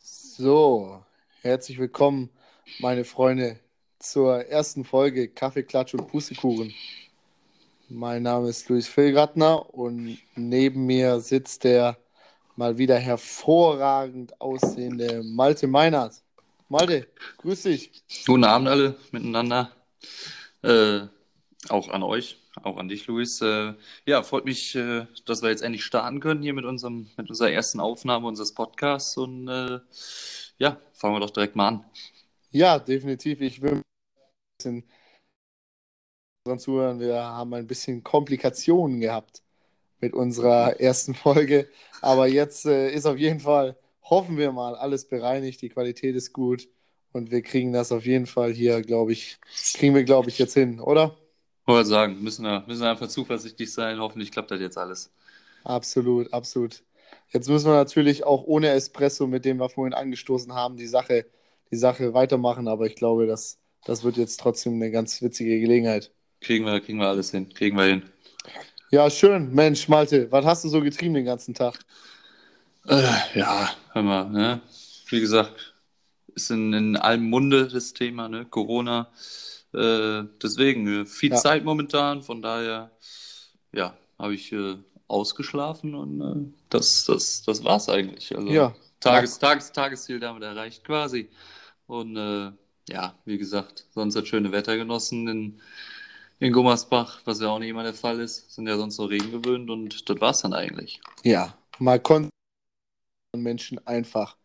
So, herzlich willkommen, meine Freunde, zur ersten Folge Kaffee, Klatsch und Pustekuchen. Mein Name ist Luis Filgratner und neben mir sitzt der mal wieder hervorragend aussehende Malte Meinert. Malte, grüß dich. Guten Abend alle miteinander. Äh, auch an euch, auch an dich, Luis. Äh, ja, freut mich, äh, dass wir jetzt endlich starten können hier mit, unserem, mit unserer ersten Aufnahme unseres Podcasts. Und äh, ja, fangen wir doch direkt mal an. Ja, definitiv. Ich will ein bisschen unseren Zuhörern, wir haben ein bisschen Komplikationen gehabt mit unserer ersten Folge. Aber jetzt äh, ist auf jeden Fall, hoffen wir mal, alles bereinigt, die Qualität ist gut und wir kriegen das auf jeden Fall hier, glaube ich, kriegen wir, glaube ich, jetzt hin, oder? Wollte sagen, müssen wir, müssen wir einfach zuversichtlich sein. Hoffentlich klappt das jetzt alles. Absolut, absolut. Jetzt müssen wir natürlich auch ohne Espresso, mit dem wir vorhin angestoßen haben, die Sache, die Sache weitermachen. Aber ich glaube, das, das wird jetzt trotzdem eine ganz witzige Gelegenheit. Kriegen wir, kriegen wir alles hin. Kriegen wir hin. Ja, schön. Mensch, Malte, was hast du so getrieben den ganzen Tag? Äh, ja, hör mal, ne? Wie gesagt, ist in, in allem Munde das Thema, ne? Corona. Äh, deswegen äh, viel Ja. Zeit momentan, von daher, ja, habe ich äh, ausgeschlafen und äh, das, das, das war's eigentlich. Also Ja. Tages, Tages, Tagesziel damit erreicht quasi. Und äh, ja, wie gesagt, sonst das schöne Wetter genossen in, in Gummersbach, was ja auch nicht immer der Fall ist. Sind ja sonst so Regen gewöhnt und das war's dann eigentlich. Ja, mal konnten Menschen einfach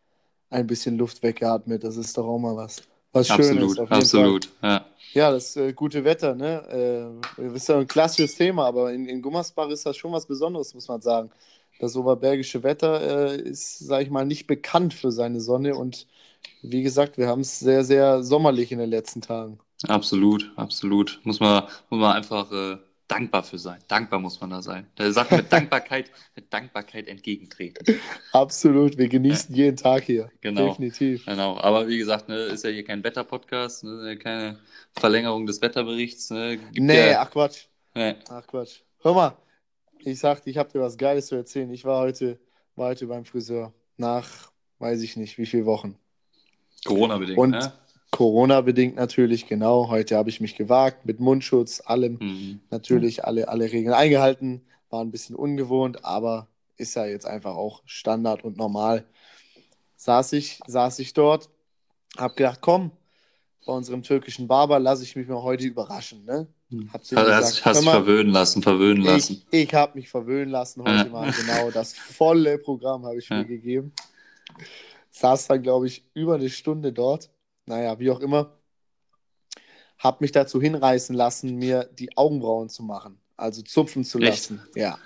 ein bisschen Luft weggeatmet. Das ist doch auch mal was. Was Schönes. absolut, auf jeden absolut. Ja. Ja, das äh, gute Wetter, ne? Äh, ist ja ein klassisches Thema, aber in, in Gummersbach ist das schon was Besonderes, muss man sagen. Das oberbergische Wetter äh, ist, sag ich mal, nicht bekannt für seine Sonne und wie gesagt, wir haben es sehr, sehr sommerlich in den letzten Tagen. Absolut, absolut. Muss man, muss man einfach äh, dankbar für sein. Dankbar muss man da sein. Der Sache mit Dankbarkeit, mit Dankbarkeit entgegentreten. Absolut, wir genießen jeden Tag hier. Genau. Definitiv. Genau. Aber wie gesagt, ne, ist ja hier kein Wetterpodcast, ne, keine Verlängerung des Wetterberichts. Ne, gibt Nee, ja, ach Quatsch. nee. Ach Quatsch. Hör mal, ich sagte, ich habe dir was Geiles zu erzählen. Ich war heute, war heute beim Friseur. Nach, weiß ich nicht, wie viele Wochen. Corona-bedingt, Und ne? Corona-bedingt natürlich, genau. Heute habe ich mich gewagt, mit Mundschutz, allem. Mhm. Natürlich alle, alle Regeln eingehalten. War ein bisschen ungewohnt, aber ist ja jetzt einfach auch Standard und normal. Saß ich, saß ich dort, hab gedacht, komm, bei unserem türkischen Barber lasse ich mich mal heute überraschen. Ne? Hab zu Also gesagt, hast, hast mal, verwöhnen lassen, verwöhnen lassen. ich, ich habe mich verwöhnen lassen heute Ja. mal. Genau, das volle Programm habe ich Ja. mir gegeben. Saß dann, glaube ich, über eine Stunde dort. Naja, wie auch immer. Hab mich dazu hinreißen lassen, mir die Augenbrauen zu machen. Also zupfen zu Echt? lassen. Ja.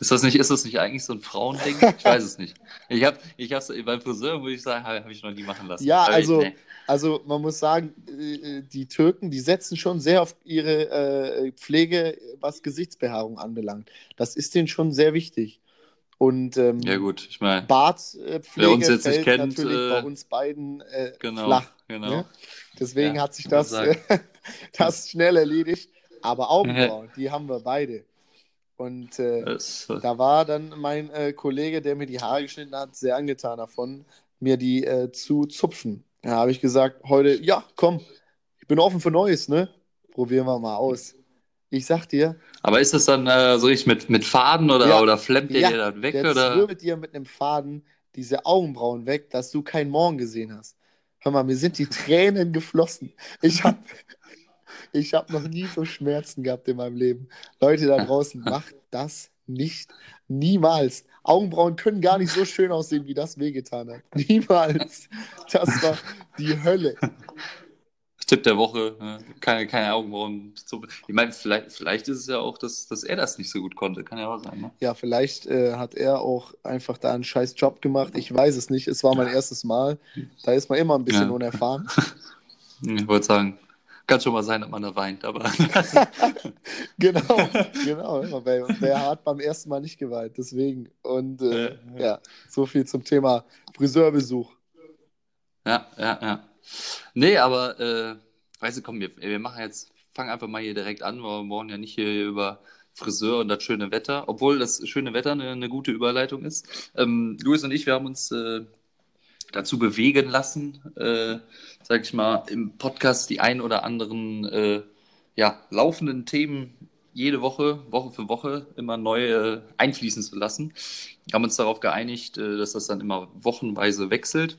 Ist das nicht, ist das nicht eigentlich so ein Frauending? Ich weiß es nicht. Ich habe, ich hab's, beim Friseur, würde ich sagen, habe hab ich noch nie machen lassen. Ja, also, also man muss sagen, äh, die Türken, die setzen schon sehr auf ihre äh, Pflege, was Gesichtsbehaarung anbelangt. Das ist denen schon sehr wichtig. Und ähm, Ja, gut, ich meine, Bartpflege uns jetzt nicht kennt, natürlich äh, bei uns beiden äh, genau, flach. genau. Ne? Deswegen Ja, hat sich das, sagen. das schnell erledigt. Aber Augenbrauen, die haben wir beide. Und äh, Das, da war dann mein äh, Kollege, der mir die Haare geschnitten hat, sehr angetan davon, mir die äh, zu zupfen. Da habe ich gesagt, heute, ja, komm, ich bin offen für Neues, ne? Probieren wir mal aus. Ich sag dir, aber ist das dann äh, so richtig mit, mit Faden oder, Ja. oder flemmt der Ja, dann weg? der Oder? zwirbelt dir mit einem Faden diese Augenbrauen weg, dass du keinen Morgen gesehen hast. Hör mal, mir sind die Tränen geflossen. Ich habe ich hab noch nie so Schmerzen gehabt in meinem Leben. Leute da draußen, macht das nicht. Niemals. Augenbrauen können gar nicht so schön aussehen, wie das wehgetan hat. Niemals. Das war die Hölle. Tipp der Woche, ne? keine, keine Augenbrauen. zu- Ich meine, vielleicht, vielleicht ist es ja auch, dass, dass er das nicht so gut konnte. Kann ja auch sein, ne? Ja, vielleicht äh, hat er auch einfach da einen scheiß Job gemacht. Ich weiß es nicht. Es war mein erstes Mal. Da ist man immer ein bisschen Ja. unerfahren. Ich wollte sagen, kann schon mal sein, dass man da weint, aber Genau, genau. Wer, wer hat beim ersten Mal nicht geweint? Deswegen. Und äh, Ja, ja, so viel zum Thema Friseurbesuch. ja, ja, ja. Nee, aber, äh, weißt du, komm, wir, wir machen jetzt fange einfach mal hier direkt an, weil wir wollen ja nicht hier über Friseur und das schöne Wetter, obwohl das schöne Wetter eine, eine gute Überleitung ist. Ähm, Luis und ich, wir haben uns äh, dazu bewegen lassen, äh, sag ich mal, im Podcast die ein oder anderen äh, ja, laufenden Themen jede Woche, Woche für Woche, immer neu äh, einfließen zu lassen. Wir haben uns darauf geeinigt, äh, dass das dann immer wochenweise wechselt.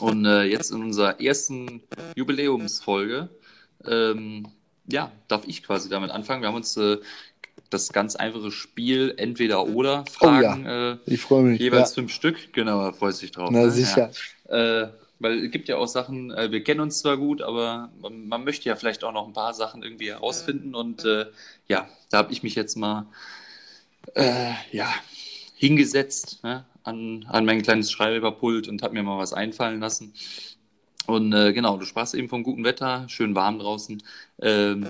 Und äh, jetzt in unserer ersten Jubiläumsfolge, ähm, ja, darf ich quasi damit anfangen. Wir haben uns äh, das ganz einfache Spiel entweder oder Fragen. Oh ja. ich freue mich. Jeweils ja. fünf Stück. Genau, da freust du dich drauf. Na ne? sicher. Ja. Äh, weil es gibt ja auch Sachen, äh, wir kennen uns zwar gut, aber man, man, möchte ja vielleicht auch noch ein paar Sachen irgendwie herausfinden. Und äh, ja, da habe ich mich jetzt mal äh, ja, hingesetzt ne, an, an mein kleines Schreibpult und habe mir mal was einfallen lassen. Und äh, genau, du sprachst eben vom guten Wetter, schön warm draußen. Ähm,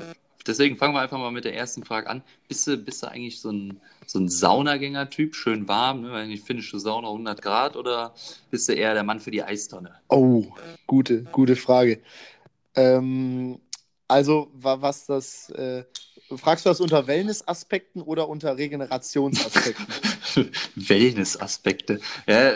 deswegen fangen wir einfach mal mit der ersten Frage an. Bist du, bist du eigentlich so ein, so ein Saunagänger-Typ, schön warm, ne? Wenn ich finnische Sauna 100 Grad oder bist du eher der Mann für die Eistonne? Oh, gute, gute Frage. Ähm, also, was das, äh, fragst du das unter Wellness-Aspekten oder unter Regenerationsaspekten? Wellness-Aspekte. Ja,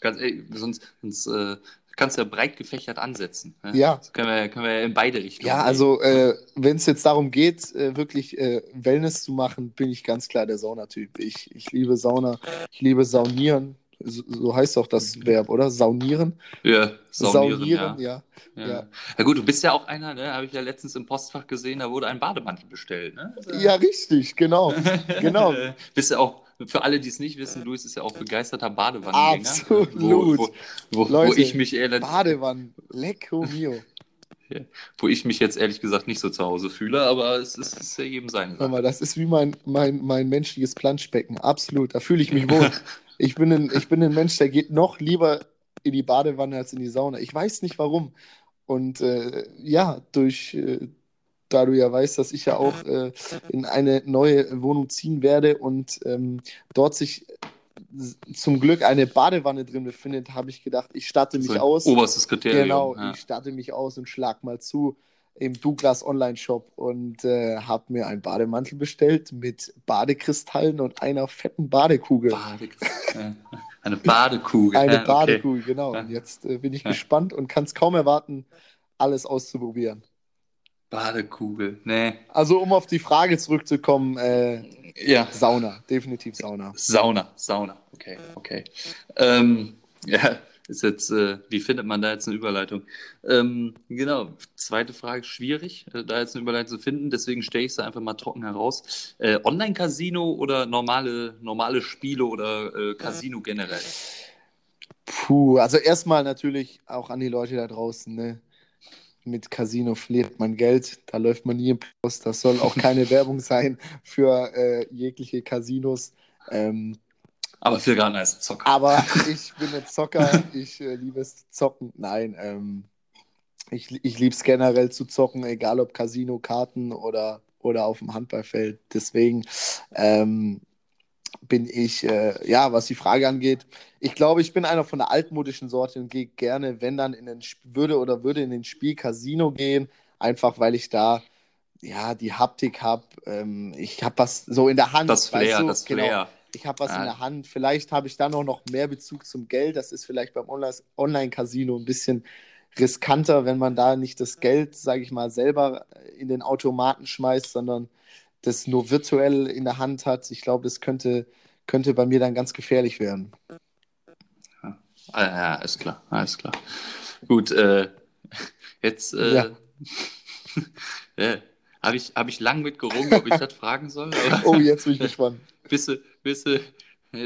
ganz ehrlich, sonst, sonst äh, kannst du ja breit gefächert ansetzen. Ne? Ja. Das können wir, können wir in beide Richtungen. Ja, also äh, wenn es jetzt darum geht, äh, wirklich äh, Wellness zu machen, bin ich ganz klar der Saunatyp. Ich, ich liebe Sauna, ich liebe Saunieren. So, so heißt doch das mhm. Verb, oder? Saunieren? Ja, saunieren, saunieren ja. Ja. ja. ja. gut, du bist ja auch einer, ne? habe ich ja letztens im Postfach gesehen, da wurde ein Bademantel bestellt. Ne? Ja, richtig, genau. genau. bist ja auch für alle, die es nicht wissen, Luis ist ja auch begeisterter Badewannengänger. Absolut. Wo, wo, wo, Leute, wo ich mich ehrlich. Badewannen, lecco mio. Ja, wo ich mich jetzt ehrlich gesagt nicht so zu Hause fühle, aber es ist, ist ja jedem sein. Mal, das ist wie mein, mein, mein menschliches Planschbecken. Absolut, da fühle ich mich wohl. ich, bin ein, ich bin ein Mensch, der geht noch lieber in die Badewanne als in die Sauna. Ich weiß nicht warum. Und äh, ja, durch, äh, da du ja weißt, dass ich ja auch äh, in eine neue Wohnung ziehen werde und ähm, dort sich zum Glück eine Badewanne drin befindet, habe ich gedacht, ich starte mich so aus. Oberstes Kriterium. Genau, ja. ich starte mich aus und schlag mal zu im Douglas Online-Shop und äh, habe mir einen Bademantel bestellt mit Badekristallen und einer fetten Badekugel. Badekristallen. Eine Badekugel. Eine ja, Badekugel, okay. genau. Und jetzt äh, bin ich ja. gespannt und kann es kaum erwarten, alles auszuprobieren. Badekugel, nee. Also um auf die Frage zurückzukommen, äh, ja. Sauna, definitiv Sauna. Sauna, Sauna, okay, okay. Ähm, ja, ist jetzt, äh, wie findet man da jetzt eine Überleitung? Ähm, genau, zweite Frage, schwierig, äh, da jetzt eine Überleitung zu finden, deswegen stelle ich sie einfach mal trocken heraus. Äh, Online-Casino oder normale, normale Spiele oder äh, Casino generell? Puh, also erstmal natürlich auch an die Leute da draußen, ne? mit Casino verliert man Geld, da läuft man nie im Plus. Das soll auch keine Werbung sein für äh, jegliche Casinos. Ähm, aber ist ein Zocker. Aber ich bin ein Zocker, ich äh, liebe es zu zocken. Nein, ähm, ich, ich liebe es generell zu zocken, egal ob Casino, Karten oder, oder auf dem Handballfeld. Deswegen ähm, bin ich, äh, ja, was die Frage angeht, ich glaube, ich bin einer von der altmodischen Sorte und gehe gerne, wenn dann in den würde oder würde in den Spiel Casino gehen, einfach weil ich da ja die Haptik habe. Ähm, ich habe was so in der Hand. Das Flair, das genau. Flair. Ich habe was ja. in der Hand. Vielleicht habe ich dann auch noch mehr Bezug zum Geld. Das ist vielleicht beim Online-Casino ein bisschen riskanter, wenn man da nicht das Geld, sage ich mal, selber in den Automaten schmeißt, sondern das nur virtuell in der Hand hat. Ich glaube, das könnte, könnte bei mir dann ganz gefährlich werden. Ah, ja, ist klar, alles klar. Gut, äh, jetzt äh, ja. ja, habe ich, hab ich lang mit gerungen, ob ich das fragen soll. oh, jetzt bin ich gespannt. Bist du, bist du,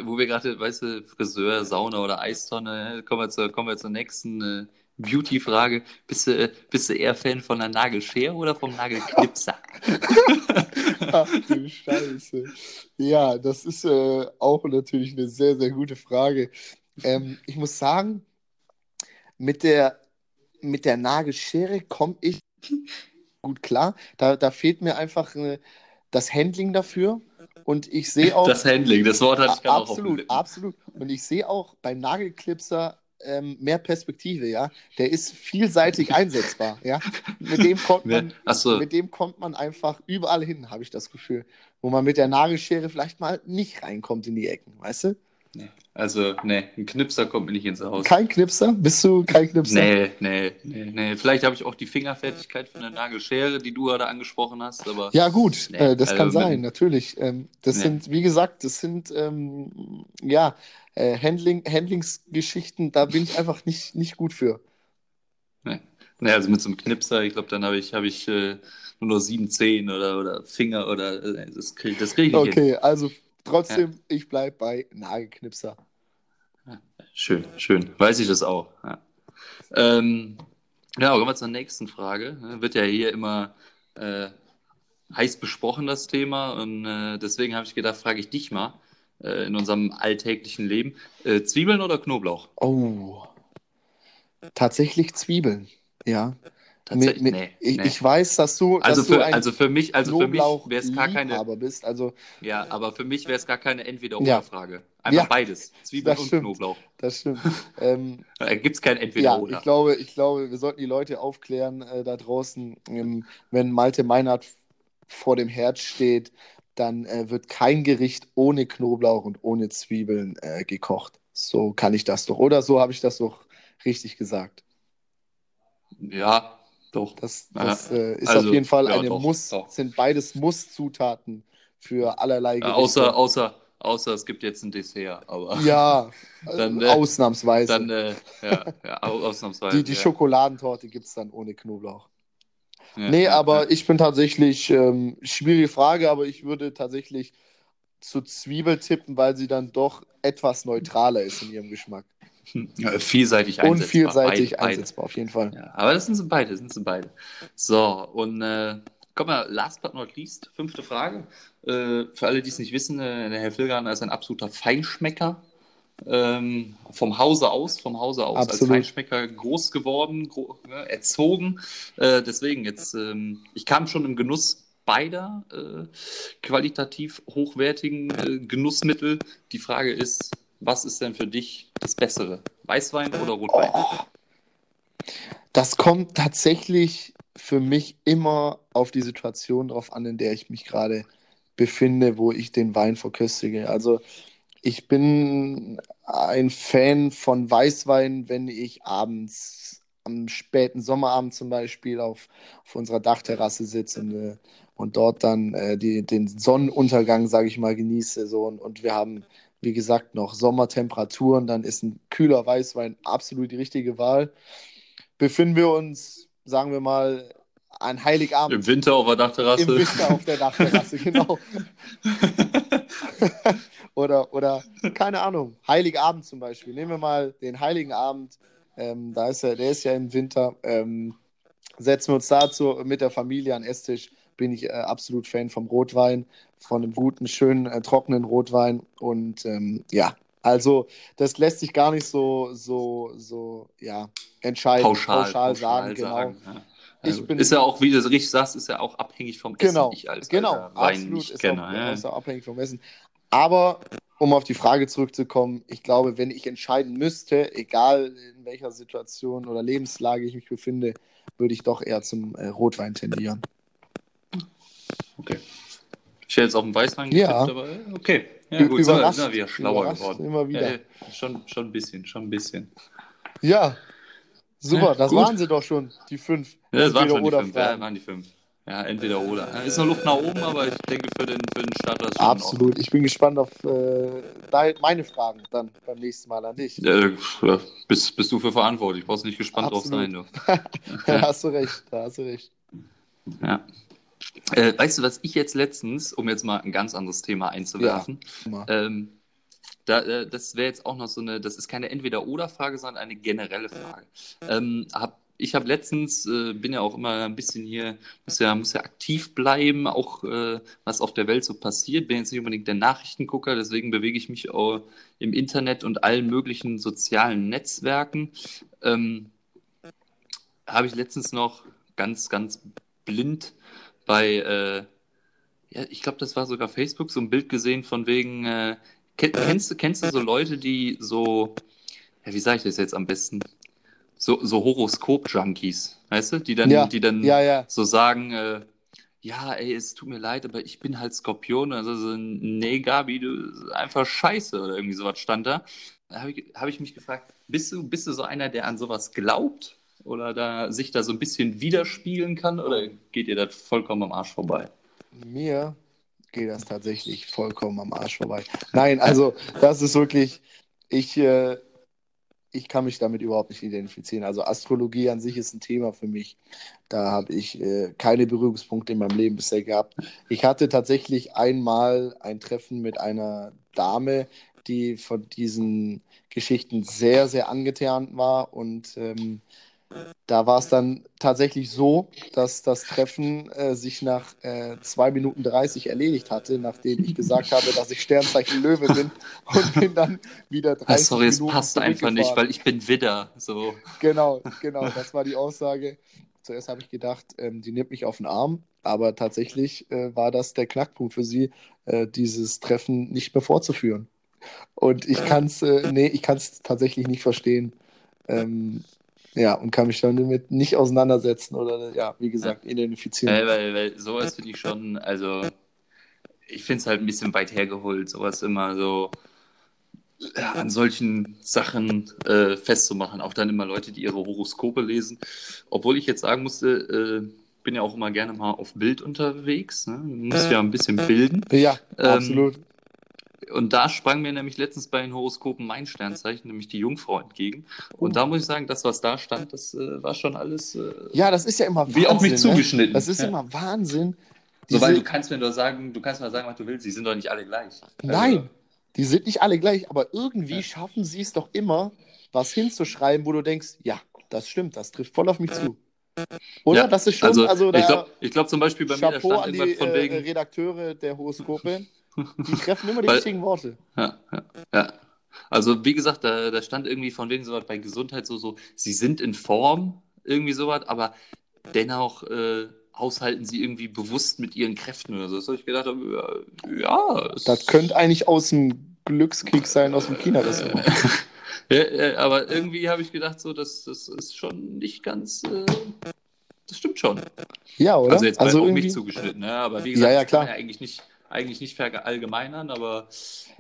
wo wir gerade, weißt du, Friseur, Sauna oder Eistonne, kommen wir zur, kommen wir zur nächsten äh, Beauty-Frage. Bist du, bist du eher Fan von der Nagelschere oder vom Nagelknipser? Ach du Scheiße. Ja, das ist äh, auch natürlich eine sehr, sehr gute Frage. Ähm, ich muss sagen, mit der, mit der Nagelschere komme ich gut klar. Da, da fehlt mir einfach äh, das Handling dafür. Und ich sehe auch. Das Handling, das Wort hatte ich gerade auch Absolut, absolut. Und ich sehe auch beim Nagelklipser ähm, mehr Perspektive, ja. Der ist vielseitig einsetzbar, ja. Mit dem kommt man, Achso, mit dem kommt man einfach überall hin, habe ich das Gefühl. Wo man mit der Nagelschere vielleicht mal nicht reinkommt in die Ecken, weißt du? Nee. also, nee, ein Knipser kommt mir nicht ins Haus. Kein Knipser? Bist du kein Knipser? Nee, nee, nee, nee. Vielleicht habe ich auch die Fingerfertigkeit von der Nagelschere, die du gerade angesprochen hast, aber Ja, gut, Nee, äh, das also kann sein, natürlich. Ähm, das Nee. sind, wie gesagt, das sind, ähm, ja, äh, Handling, Handlingsgeschichten, da bin ich einfach nicht, nicht gut für. nee, also mit so einem Knipser, ich glaube, dann habe ich, habe ich äh, nur noch sieben Zehen oder, oder Finger oder äh, das kriege krieg ich nicht hin. Okay, also trotzdem, ich bleibe bei Nagelknipser. Schön, schön. Weiß ich das auch. Ja, ähm, ja kommen wir zur nächsten Frage. Wird ja hier immer äh, heiß besprochen, das Thema. Und äh, deswegen habe ich gedacht, frage ich dich mal äh, in unserem alltäglichen Leben. Äh, Zwiebeln oder Knoblauch? Oh, tatsächlich Zwiebeln, ja. Tatsächlich? Mit- nee, ich, nee. ich weiß, dass du, also, dass du für, ein also für mich, also für mich wäre es gar keine, bist. Also, ja, aber für mich wäre es gar keine Ja. Entweder-Oder-Frage. Einfach Ja, beides. Zwiebeln und stimmt. Knoblauch. das stimmt. ähm, Da gibt es kein Ja, Entweder-Oder. ich glaube, ich glaube, wir sollten die Leute aufklären äh, da draußen, ähm, wenn Malte Meinhardt vor dem Herd steht, dann äh, wird kein Gericht ohne Knoblauch und ohne Zwiebeln äh, gekocht. So kann ich das doch. Oder so habe ich das doch richtig gesagt. Ja, doch. Das, Ja, das äh, ist also, auf jeden Fall ja, eine doch, Muss, doch. sind beides Muss-Zutaten für allerlei Gerichte. außer, außer, außer es gibt jetzt ein Dessert, aber ja, äh, Dann, äh, ausnahmsweise. dann, äh, ja, ja, au- ausnahmsweise. die die ja. Schokoladentorte gibt es dann ohne Knoblauch. Ja, Nee, ja, aber ja. ich bin tatsächlich, ähm, schwierige Frage, aber ich würde tatsächlich zu Zwiebel tippen, weil sie dann doch etwas neutraler ist in ihrem Geschmack. Vielseitig Und einsetzbar. vielseitig Beide, beide. einsetzbar, auf jeden Fall. Ja, aber das sind sie beide, das sind sie beide. So, und äh, komm mal, last but not least, fünfte Frage. Äh, für alle, die es nicht wissen, äh, der Herr Filgan ist ein absoluter Feinschmecker. Ähm, vom Hause aus, vom Hause aus Absolut. als Feinschmecker groß geworden, gro ne, erzogen. Äh, deswegen jetzt, ähm, ich kam schon im Genuss beider äh, qualitativ hochwertigen äh, Genussmittel. Die Frage ist, was ist denn für dich das Bessere? Weißwein oder Rotwein? Oh, das kommt tatsächlich für mich immer auf die Situation drauf an, in der ich mich gerade befinde, wo ich den Wein verköstige. Also ich bin ein Fan von Weißwein, wenn ich abends am späten Sommerabend zum Beispiel auf, auf unserer Dachterrasse sitze und, äh, und dort dann äh, die, den Sonnenuntergang, sage ich mal, genieße. So. Und, und wir haben, wie gesagt, noch Sommertemperaturen, dann ist ein kühler Weißwein absolut die richtige Wahl. Befinden wir uns, sagen wir mal, an Heiligabend Im Winter auf der Dachterrasse. im Winter auf der Dachterrasse, genau. oder, oder, keine Ahnung, Heiligabend zum Beispiel. Nehmen wir mal den Heiligen Abend, ähm, da ist er, der ist ja im Winter. Ähm, setzen wir uns dazu mit der Familie an Esstisch. Bin ich äh, absolut Fan vom Rotwein, von einem guten, schönen, äh, trockenen Rotwein. Und ähm, ja, also das lässt sich gar nicht so, so, so, ja, entscheiden, pauschal, sagen, genau. ja. Ich Also, bin- ist ja auch, wie du es richtig sagst, ist ja auch abhängig vom Genau, Essen. Ich als genau, absolut. Ist Weinkenner. auch, Ja. ist auch abhängig vom Essen. Aber um auf die Frage zurückzukommen, ich glaube, wenn ich entscheiden müsste, egal in welcher Situation oder Lebenslage ich mich befinde, würde ich doch eher zum äh, Rotwein tendieren. Okay. Ich hätte jetzt auf den Weißwein Ja. getippt, aber äh, okay. Ja, gut, sind wir, überrascht, sind wir wieder schlauer geworden. immer wieder. Ja, ja, schon, schon ein bisschen, schon ein bisschen. Ja, super, Ja, das gut. waren sie doch schon, die fünf. Ja, das waren schon die fünf. Ja, waren die fünf. Ja, entweder oder. Ja, Ist noch Luft nach oben, aber ich denke für den, für den Starter ist schon. Absolut. Ich bin gespannt auf äh, meine Fragen dann beim nächsten Mal an dich. Äh, ja, bist, bist du für verantwortlich. Brauchst nicht gespannt drauf Absolut. sein, du. Da hast du recht, da hast du recht. Ja. Äh, weißt du, was ich jetzt letztens, um jetzt mal ein ganz anderes Thema einzuwerfen, Mal. ähm, da, äh, das wäre jetzt auch noch so eine, das ist keine Entweder-Oder-Frage, sondern eine generelle Frage. Ähm, hab, ich habe letztens, äh, bin ja auch immer ein bisschen hier, muss ja, muss ja aktiv bleiben, auch äh, was auf der Welt so passiert. Bin jetzt nicht unbedingt der Nachrichtengucker, deswegen bewege ich mich auch im Internet und allen möglichen sozialen Netzwerken. Ähm, habe ich letztens noch ganz, ganz blind bei, äh, ja, ich glaube, das war sogar Facebook, so ein Bild gesehen von wegen, äh, kenn, kennst, du, kennst du so Leute, die so, ja, wie sage ich das jetzt am besten? So, so Horoskop-Junkies, weißt du, die dann, Ja, die dann ja, so sagen, äh, ja, ey, es tut mir leid, aber ich bin halt Skorpion. Also so, nee, Gabi, du einfach scheiße oder irgendwie sowas stand da. Da habe ich, hab ich mich gefragt, bist du, bist du so einer, der an sowas glaubt? Oder da sich da so ein bisschen widerspiegeln kann? Oder geht dir das vollkommen am Arsch vorbei? Mir geht das tatsächlich vollkommen am Arsch vorbei. Nein, also das ist wirklich, ich, äh, ich kann mich damit überhaupt nicht identifizieren. Also Astrologie an sich ist ein Thema für mich. Da habe ich äh, keine Berührungspunkte in meinem Leben bisher gehabt. Ich hatte tatsächlich einmal ein Treffen mit einer Dame, die von diesen Geschichten sehr, sehr angetan war und ähm, da war es dann tatsächlich so, dass das Treffen äh, sich nach äh, 2 Minuten 30 erledigt hatte, nachdem ich gesagt habe, dass ich Sternzeichen Löwe bin und bin dann wieder 30 Ah, sorry, es Minuten passt einfach nicht, weil ich bin Widder. So. Genau, genau, das war die Aussage. Zuerst habe ich gedacht, ähm, die nimmt mich auf den Arm, aber tatsächlich äh, war das der Knackpunkt für sie, äh, dieses Treffen nicht mehr fortzuführen. Und ich kann es äh, nee, ich tatsächlich nicht verstehen. Ähm, ja, und kann mich damit nicht auseinandersetzen oder, ja, wie gesagt, identifizieren. Weil, weil, weil sowas finde ich schon, also ich finde es halt ein bisschen weit hergeholt, sowas immer so ja, an solchen Sachen äh, festzumachen. Auch dann immer Leute, die ihre Horoskope lesen. Obwohl ich jetzt sagen musste, äh, bin ja auch immer gerne mal auf Bild unterwegs. Ne? Man muss ja ein bisschen bilden. Ja, Ähm, absolut. Und da sprang mir nämlich letztens bei den Horoskopen mein Sternzeichen, nämlich die Jungfrau, entgegen. Und da muss ich sagen, das, was da stand, das äh, war schon alles äh, Ja, das ist ja immer Wahnsinn. wie auf mich ne? zugeschnitten. Das ist ja. immer Wahnsinn. So, weil Diese- du kannst mir doch sagen, du kannst mal sagen, was du willst, die sind doch nicht alle gleich. Nein, die sind nicht alle gleich, aber irgendwie Ja. schaffen sie es doch immer, was hinzuschreiben, wo du denkst, ja, das stimmt, das trifft voll auf mich zu. Oder? Ja, das ist schon, Also, also, ich glaube glaub zum Beispiel bei mir, da Chapeau stand an die irgendwas von äh, wegen. Redakteure der Horoskope. Die treffen immer die Weil- richtigen Worte. Ja, ja, ja. Also, wie gesagt, da, da stand irgendwie von wegen sowas bei Gesundheit so, so, sie sind in Form, irgendwie sowas, aber dennoch äh, haushalten sie irgendwie bewusst mit ihren Kräften oder so. Das habe ich gedacht, ja, ja, Das könnte eigentlich aus dem Glückskick sein, aus dem China-Restaurant. ja, ja, aber irgendwie habe ich gedacht, so, das, das ist schon nicht ganz, äh, das stimmt schon. Ja, oder? Also jetzt auf irgendwie- mich zugeschnitten, ne? aber wie gesagt, Ja, ja, das kann man klar. ja eigentlich nicht, eigentlich nicht verallgemeinern, aber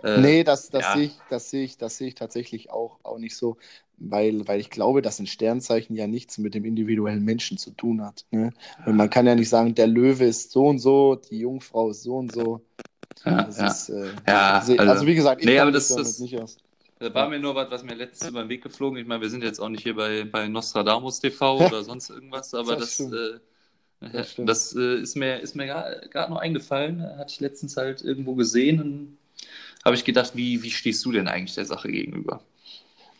äh, Nee, das, das ja. sehe ich, das sehe ich, das sehe ich tatsächlich auch, auch nicht so, weil, weil ich glaube, dass ein Sternzeichen ja nichts mit dem individuellen Menschen zu tun hat. Ne? Und man kann ja nicht sagen, der Löwe ist so und so, die Jungfrau ist so und so. ja, Das ja. ist, äh, Ja, seh- also- also, wie gesagt, ich Nee, aber das- das- nicht aus. Da war mir nur was, was mir letztens über den Weg geflogen. Ich meine, wir sind jetzt auch nicht hier bei, bei Nostradamus TV oder sonst irgendwas, aber Das das, äh, Das das, äh, ist mir, ist mir gerade noch eingefallen. Hatte ich letztens halt irgendwo gesehen und habe ich gedacht, wie, wie stehst du denn eigentlich der Sache gegenüber?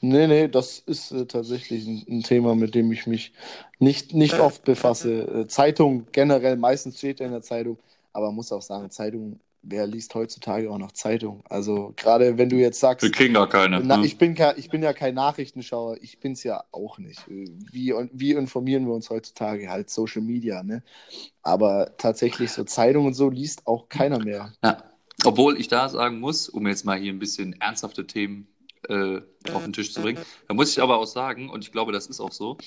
Nee, nee, das ist äh, tatsächlich ein, ein Thema, mit dem ich mich nicht, nicht oft befasse. Äh, Zeitung generell, meistens steht ja in der Zeitung, aber man muss auch sagen, Zeitung, wer liest heutzutage auch noch Zeitung? Also gerade wenn du jetzt sagst, Wir kriegen gar keine. Na, ne? ich, bin ich bin ja kein Nachrichtenschauer, ich bin es ja auch nicht. Wie, wie informieren wir uns heutzutage? Halt Social Media, ne? Aber tatsächlich so Zeitung und so liest auch keiner mehr. Ja. Obwohl ich da sagen muss, um jetzt mal hier ein bisschen ernsthafte Themen äh, auf den Tisch zu bringen, da muss ich aber auch sagen, und ich glaube, das ist auch so,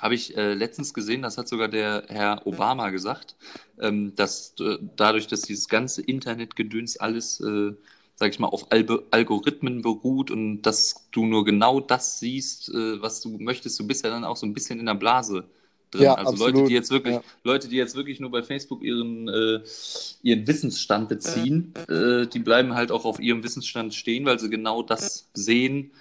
habe ich äh, letztens gesehen, das hat sogar der Herr Obama gesagt, ähm, dass äh, dadurch, dass dieses ganze Internetgedöns alles, äh, sag ich mal, auf Albe Algorithmen beruht und dass du nur genau das siehst, äh, was du möchtest, du bist ja dann auch so ein bisschen in der Blase drin. Ja, also absolut. Leute, die jetzt wirklich, Ja. Leute, die jetzt wirklich nur bei Facebook ihren, äh, ihren Wissensstand beziehen, äh, die bleiben halt auch auf ihrem Wissensstand stehen, weil sie genau das sehen,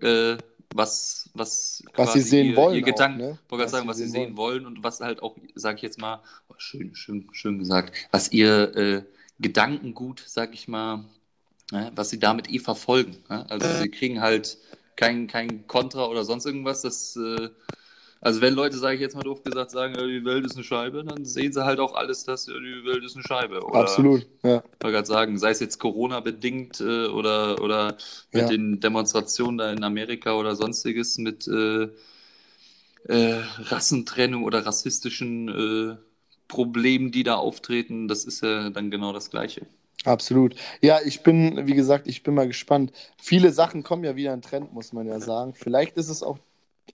äh, was, was, Was sie sehen ihr, wollen Ihr auch, Gedanken, ne? wollte gerade sagen, was sie sehen wollen und was halt auch, sage ich jetzt mal, oh, schön, schön, schön gesagt, was ihr äh, Gedankengut, sag ich mal, ne, was sie damit eh verfolgen. Ne? Also sie kriegen halt kein, kein Kontra oder sonst irgendwas. Das, äh, also wenn Leute, sage ich jetzt mal doof gesagt, sagen, die Welt ist eine Scheibe, dann sehen sie halt auch alles, dass die Welt ist eine Scheibe. Oder, Absolut, ja. Ich wollte gerade sagen, sei es jetzt Corona-bedingt äh, oder, oder mit Ja. den Demonstrationen da in Amerika oder sonstiges, mit äh, äh, Rassentrennung oder rassistischen äh, Problemen, die da auftreten, das ist ja dann genau das Gleiche. Absolut. Ja, ich bin, wie gesagt, ich bin mal gespannt. Viele Sachen kommen ja wieder in Trend, muss man ja sagen. Vielleicht ist es auch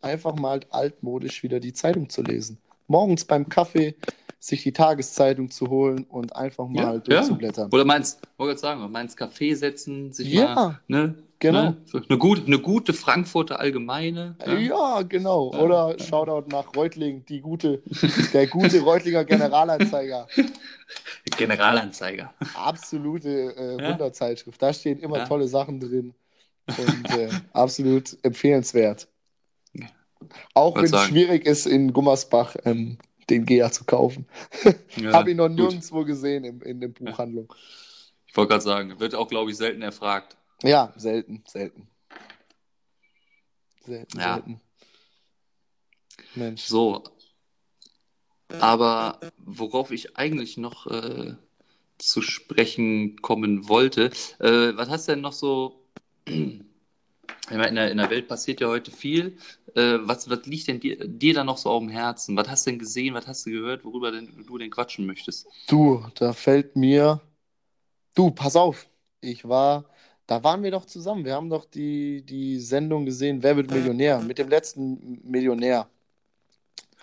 einfach mal altmodisch, wieder die Zeitung zu lesen. Morgens beim Kaffee sich die Tageszeitung zu holen und einfach mal Ja, durchzublättern. Oder meinst, wollte sagen, meinst Kaffee setzen, sich Ja, mal, ne? genau. Ne? So Eine, gute, eine gute Frankfurter Allgemeine. Ja, Ja. genau. Ja. Oder Shoutout nach Reutling, die gute, der gute Reutlinger Generalanzeiger. Generalanzeiger. Absolute äh, Ja. Wunderzeitschrift. Da stehen immer Ja. tolle Sachen drin. Und äh, absolut empfehlenswert. Auch wenn es schwierig ist, in Gummersbach ähm, den Gea zu kaufen. Ja, Habe ihn noch gut. nirgendwo gesehen in, in der Buchhandlung. Ich wollte gerade sagen, wird auch, glaube ich, selten erfragt. Ja, selten, selten. Selten, Ja. selten. Mensch. So. Aber worauf ich eigentlich noch äh, zu sprechen kommen wollte, äh, was hast du denn noch so? In, der, in der Welt passiert ja heute viel. Äh, was, was liegt denn dir, dir da noch so auf dem Herzen? Was hast du denn gesehen? Was hast du gehört, worüber denn, du denn quatschen möchtest? Du, da fällt mir. Du, pass auf. Ich war. Da waren wir doch zusammen. Wir haben doch die, die Sendung gesehen, Wer wird Millionär? Mit dem letzten Millionär.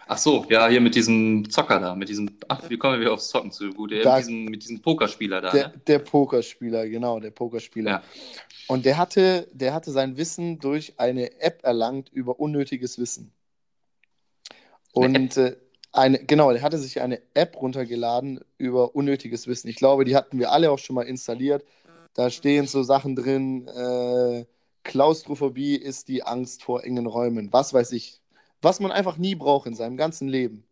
Ach so, ja, hier mit diesem Zocker da, mit diesem, ach, wie kommen wir wieder aufs Zocken zu? Gut, der, Da- mit, diesem, mit diesem Pokerspieler da, Der, ne? der Pokerspieler, genau, der Pokerspieler. Ja. Und der hatte, der hatte sein Wissen durch eine App erlangt über unnötiges Wissen. Eine Und äh, eine, genau, der hatte sich eine App runtergeladen über unnötiges Wissen. Ich glaube, die hatten wir alle auch schon mal installiert. Da stehen so Sachen drin, äh, Klaustrophobie ist die Angst vor engen Räumen. Was weiß ich. Was man einfach nie braucht in seinem ganzen Leben.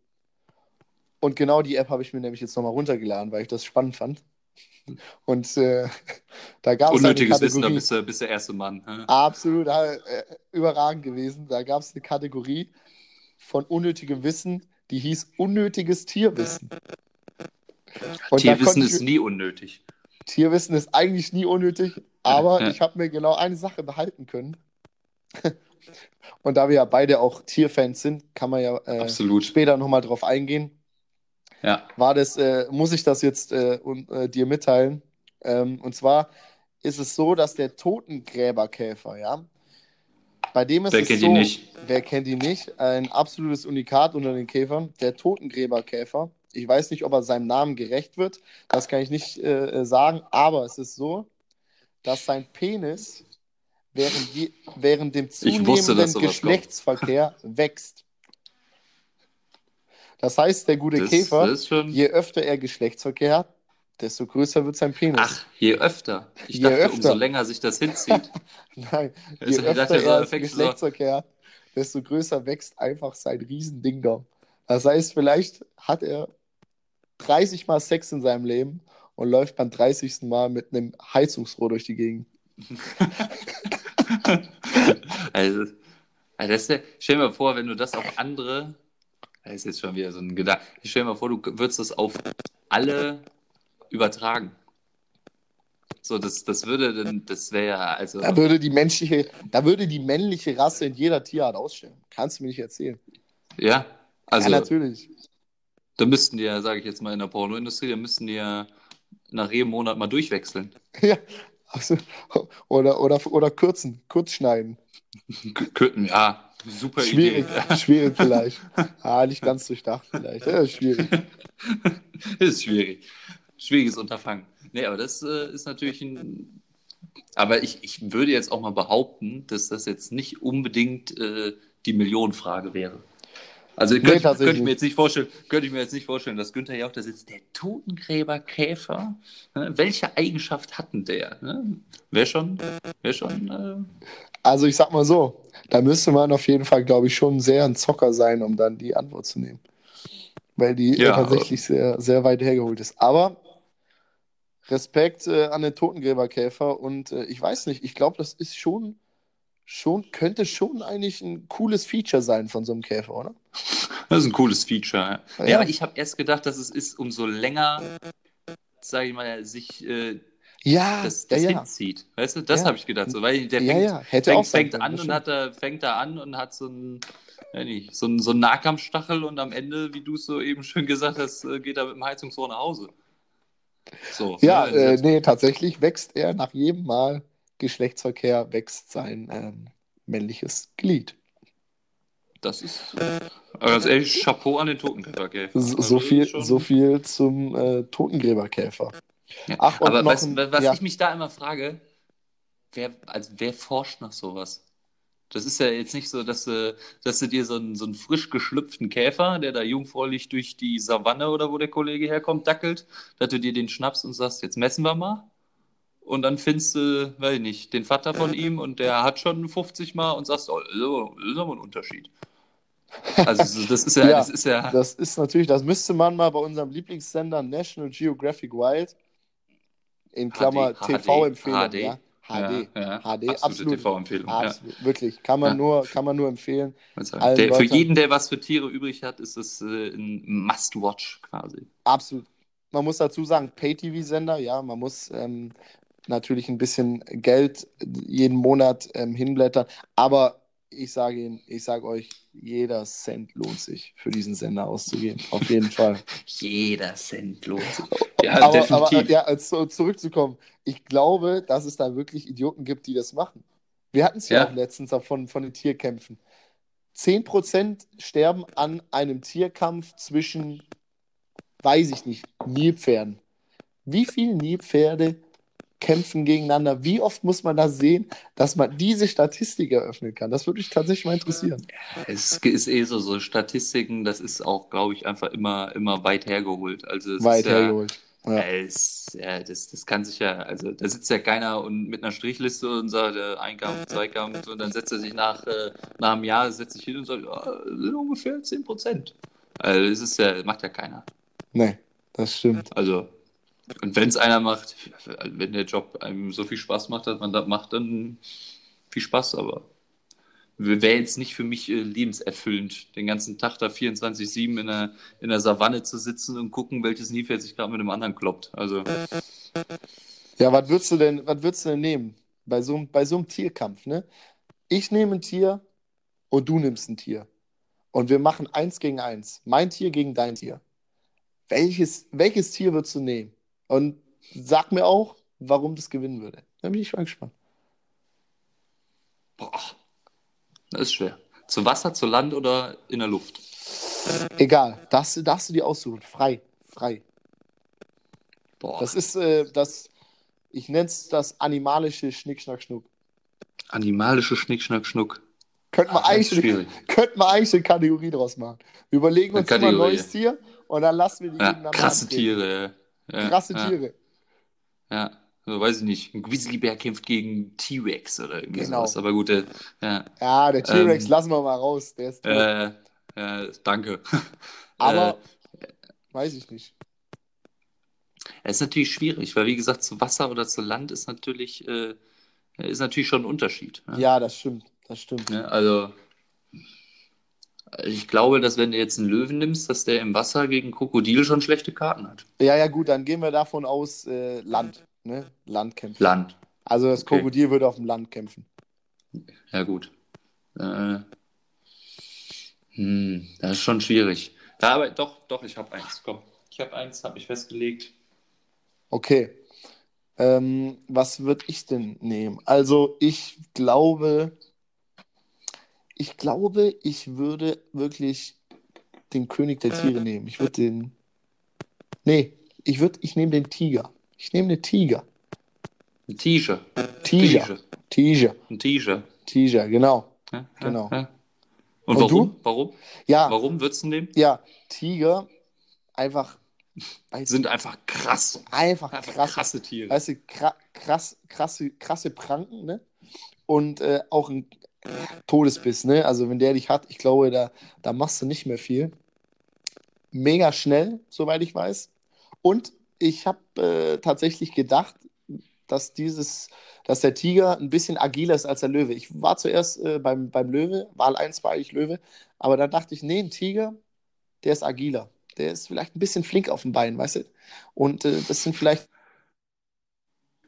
Und genau die App habe ich mir nämlich jetzt nochmal runtergeladen, weil ich das spannend fand. Und äh, da gab es Unnötiges Wissen, da bist du, bist der erste Mann. hä? Absolut äh, überragend gewesen. Da gab es eine Kategorie von unnötigem Wissen, die hieß unnötiges Tierwissen. Und Tierwissen ich- ist nie unnötig. Tierwissen ist eigentlich nie unnötig, aber Ja. ich habe mir genau eine Sache behalten können. Und da wir ja beide auch Tierfans sind, kann man ja äh, Absolut. später nochmal drauf eingehen. Ja. war das, äh, muss ich das jetzt äh, un, äh, dir mitteilen. Ähm, und zwar ist es so, dass der Totengräberkäfer, ja, bei dem ist Wer es kennt so, ihn nicht? wer kennt ihn nicht, ein absolutes Unikat unter den Käfern, der Totengräberkäfer. Ich weiß nicht, ob er seinem Namen gerecht wird, das kann ich nicht äh, sagen, aber es ist so, dass sein Penis während, je, während dem wusste, zunehmenden dass sowas kommt. Geschlechtsverkehr wächst. Das heißt, der gute Das, Käfer, das je öfter er Geschlechtsverkehr hat, desto größer wird sein Penis. Ach, je öfter. Ich Je dachte, öfter. umso länger sich das hinzieht. Nein, je öfter dachte, er Geschlechtsverkehr hat, desto größer wächst einfach sein riesen Ding-Dong. Das heißt, vielleicht hat er 30 Mal Sex in seinem Leben und läuft beim 30. Mal mit einem Heizungsrohr durch die Gegend. Also, also das stell dir mal vor, wenn du das auf andere, das ist jetzt schon wieder so ein Gedanke, stell dir mal vor, du würdest das auf alle übertragen. So, das, das würde dann, das wäre ja, also, Da würde die menschliche, da würde die männliche Rasse in jeder Tierart aussterben. Kannst du mir nicht erzählen. ja, also, ja, natürlich. da müssten die ja, sage ich jetzt mal, in der Pornoindustrie, da müssten die ja nach jedem Monat mal durchwechseln. Ja. Also, oder, oder, oder kürzen, kurz schneiden. Könnten, ja, super Schwierig, Idee. schwierig vielleicht. Ah, nicht ganz durchdacht vielleicht. Ja, schwierig. Das ist schwierig. Schwieriges Unterfangen. Nee, aber das äh, ist natürlich ein. Aber ich, ich würde jetzt auch mal behaupten, dass das jetzt nicht unbedingt äh, die Millionenfrage wäre. Also könnte, könnte tatsächlich. ich mir jetzt nicht vorstellen, könnte ich mir jetzt nicht vorstellen, dass Günther Jauch da sitzt, der Totengräberkäfer. Ne? Welche Eigenschaft hatten der? Ne? Wäre schon, wäre schon. Äh, Also ich sag mal so, da müsste man auf jeden Fall, glaube ich, schon sehr ein Zocker sein, um dann die Antwort zu nehmen. Weil die äh, Ja, tatsächlich sehr, sehr weit hergeholt ist. Aber Respekt äh, an den Totengräberkäfer und äh, ich weiß nicht, ich glaube, das ist schon, schon, könnte schon eigentlich ein cooles Feature sein von so einem Käfer, oder? Das ist ein cooles Feature. Ja, Ja. aber ich habe erst gedacht, dass es ist, umso länger, sage ich mal, sich äh, Ja, das, das ja. hinzieht. Weißt du, das Ja. habe ich gedacht. So, weil der Ja, fängt, ja, fängt, fängt an und hat er, fängt da an und hat so ein, nicht, so ein, so ein Nahkampfstachel und am Ende, wie du es so eben schön gesagt hast, äh, geht er mit dem Heizungsrohr nach Hause. So, Ja, ne, äh, nee, tatsächlich wächst er nach jedem Mal Geschlechtsverkehr, wächst sein ähm, männliches Glied. das ist. Aber ganz ehrlich, Chapeau an den Totenkäferkäfer. So, Also, so, viel, so viel zum äh, Totengräberkäfer. Ja. Ach, Aber weißt, ein- was ja. ich mich da immer frage, wer, also wer forscht nach sowas? Das ist ja jetzt nicht so, dass du, dass du dir so einen, so einen frisch geschlüpften Käfer, der da jungfräulich durch die Savanne oder wo der Kollege herkommt, dackelt, dass du dir den schnappst und sagst, jetzt messen wir mal. Und dann findest du, weiß ich nicht, den Vater von ihm und der hat schon 50 Mal und sagst, oh, ist aber ein Unterschied. Also so, das ist ja, Ja, das ist ja, Das ist natürlich, das müsste man mal bei unserem Lieblingssender National Geographic Wild in Klammer HD, TV-Empfehlung, HD. ja. HD. Ja. HD, Absolute absolut. TV-Empfehlung. Absolut. Wirklich. Kann man, nur, kann man nur empfehlen. Also, der, für jeden, der was für Tiere übrig hat, ist das äh, ein Must-Watch quasi. Absolut. Man muss dazu sagen, Pay-TV-Sender, ja, man muss ähm, natürlich ein bisschen Geld jeden Monat ähm, hinblättern, aber ich sage Ihnen, ich sage euch, jeder Cent lohnt sich, für diesen Sender auszugeben. Auf jeden Fall. Jeder Cent lohnt sich. Ja, aber, definitiv. aber ja, also zurückzukommen, ich glaube, dass es da wirklich Idioten gibt, die das machen. Wir hatten es ja, Ja. auch letztens davon, von den Tierkämpfen. 10% sterben an einem Tierkampf zwischen, weiß ich nicht, Nilpferden. Wie viele Nilpferde kämpfen gegeneinander? Wie oft muss man das sehen, dass man diese Statistik eröffnen kann? Das würde mich tatsächlich mal interessieren. es ist eh so, so Statistiken, das ist auch, glaube ich, einfach immer, immer weit hergeholt. Also Weit ist ja, hergeholt. Ja. Es, ja, das, das kann sich ja, also da sitzt ja keiner und mit einer Strichliste und sagt, äh, Einkampf, Zweikampf und dann setzt er sich nach, äh, nach einem Jahr, setzt sich hin und sagt, sind ungefähr 10 Prozent. Also das ist ja, macht ja keiner. Nee, das stimmt. Also, und wenn es einer macht, wenn der Job einem so viel Spaß macht, dass man das macht, dann viel Spaß, aber wäre jetzt nicht für mich äh, lebenserfüllend, den ganzen Tag da 24-7 in der, in der Savanne zu sitzen und gucken, welches Nilpferd sich gerade mit dem anderen kloppt. Also, Ja, was würdest du denn, was würdest du denn nehmen? Bei so, einem- bei so einem Tierkampf, ne? Ich nehme ein Tier und du nimmst ein Tier. Und wir machen eins gegen eins. Mein Tier gegen dein Tier. Welches, welches Tier würdest du nehmen? Und sag mir auch, warum das gewinnen würde. Da bin ich mal gespannt. boah, das ist schwer. Zu Wasser, zu Land oder in der Luft? Egal, darfst du, darfst du dir aussuchen. Frei. Frei. Boah, Das ist äh, das, ich nenne es das animalische Schnick, Schnack, Schnuck. animalische Schnick, Schnack, Schnuck. Könnten wir, Ah, eigentlich, könnten wir eigentlich eine Kategorie draus machen. Wir überlegen Eine uns immer ein Kategorie. neues Tier und dann lassen wir die Ja, gegeneinander krasse. Tiere. Ja, ja, Krasse ja, Tiere. Ja, also, weiß ich nicht. Ein Grizzlybär kämpft gegen T-Rex oder irgendwie Genau. sowas. Aber gut, äh, ja. Ja, der T-Rex Ähm, lassen wir mal raus. Der ist. Äh, äh, danke. Aber äh, weiß ich nicht. es ist natürlich schwierig, weil wie gesagt, zu Wasser oder zu Land ist natürlich, äh, ist natürlich schon ein Unterschied. Ne? Ja, das stimmt. Das stimmt. Ne? Also ich glaube, dass wenn du jetzt einen Löwen nimmst, dass der im Wasser gegen Krokodil schon schlechte Karten hat. Ja, ja, gut, dann gehen wir davon aus, äh, Land. Ne? Land kämpfen. Land. Also das Okay. Krokodil würde auf dem Land kämpfen. Ja, gut. Äh, hm, das ist schon schwierig. Ja, aber doch, doch, ich habe eins. Komm, ich habe eins, habe ich festgelegt. Okay. Ähm, was würde ich denn nehmen? Also ich glaube, ich glaube, ich würde wirklich den König der Tiere nehmen. Ich würde den. Nee, ich würde, ich nehme den Tiger. Ich nehme den Tiger. Ein Tiger. Tiger. Tiger. Ein Tiger. Tiger, genau. Ja, ja, Genau. Ja. Und, Und warum? du? Warum? Ja, Warum würdest du nehmen? ja, Tiger, einfach, Sind einfach krass. einfach Einfach krass. krasse Tiere. Weißt du, kra krass, krasse, krasse Pranken, ne? Und äh, auch ein äh, Todesbiss, ne? Also wenn der dich hat, ich glaube, da, da machst du nicht mehr viel. Mega schnell, soweit ich weiß. Und ich habe äh, tatsächlich gedacht, dass dieses, dass der Tiger ein bisschen agiler ist als der Löwe. Ich war zuerst äh, beim, beim Löwe, Wahl 1 war ich Löwe, aber dann dachte ich, nee, ein Tiger, der ist agiler. Der ist vielleicht ein bisschen flink auf dem Bein, weißt du? Und äh, das sind vielleicht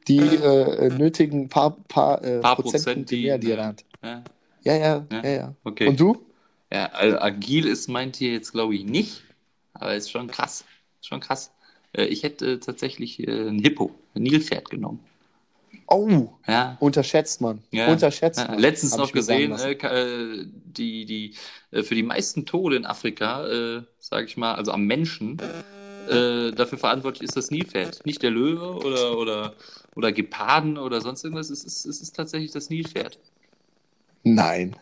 die äh, nötigen paar, paar, äh, Paar Prozent, die- mehr, die er hat. Ja, Ja, ja, Ja. ja, ja. okay. Und du? Ja, also agil ist mein Tier jetzt, glaube ich, nicht. Aber ist schon krass. Schon krass. Äh, ich hätte tatsächlich äh, ein Hippo, ein Nilpferd genommen. Oh, Ja, unterschätzt man. Ja. Unterschätzt Ja, man. letztens noch gesehen, äh, äh, die, die, äh, für die meisten Tode in Afrika, äh, sage ich mal, also am Menschen, äh, dafür verantwortlich ist das Nilpferd. Nicht der Löwe oder, oder, oder Geparden oder sonst irgendwas, es ist, es ist tatsächlich das Nilpferd. Nein.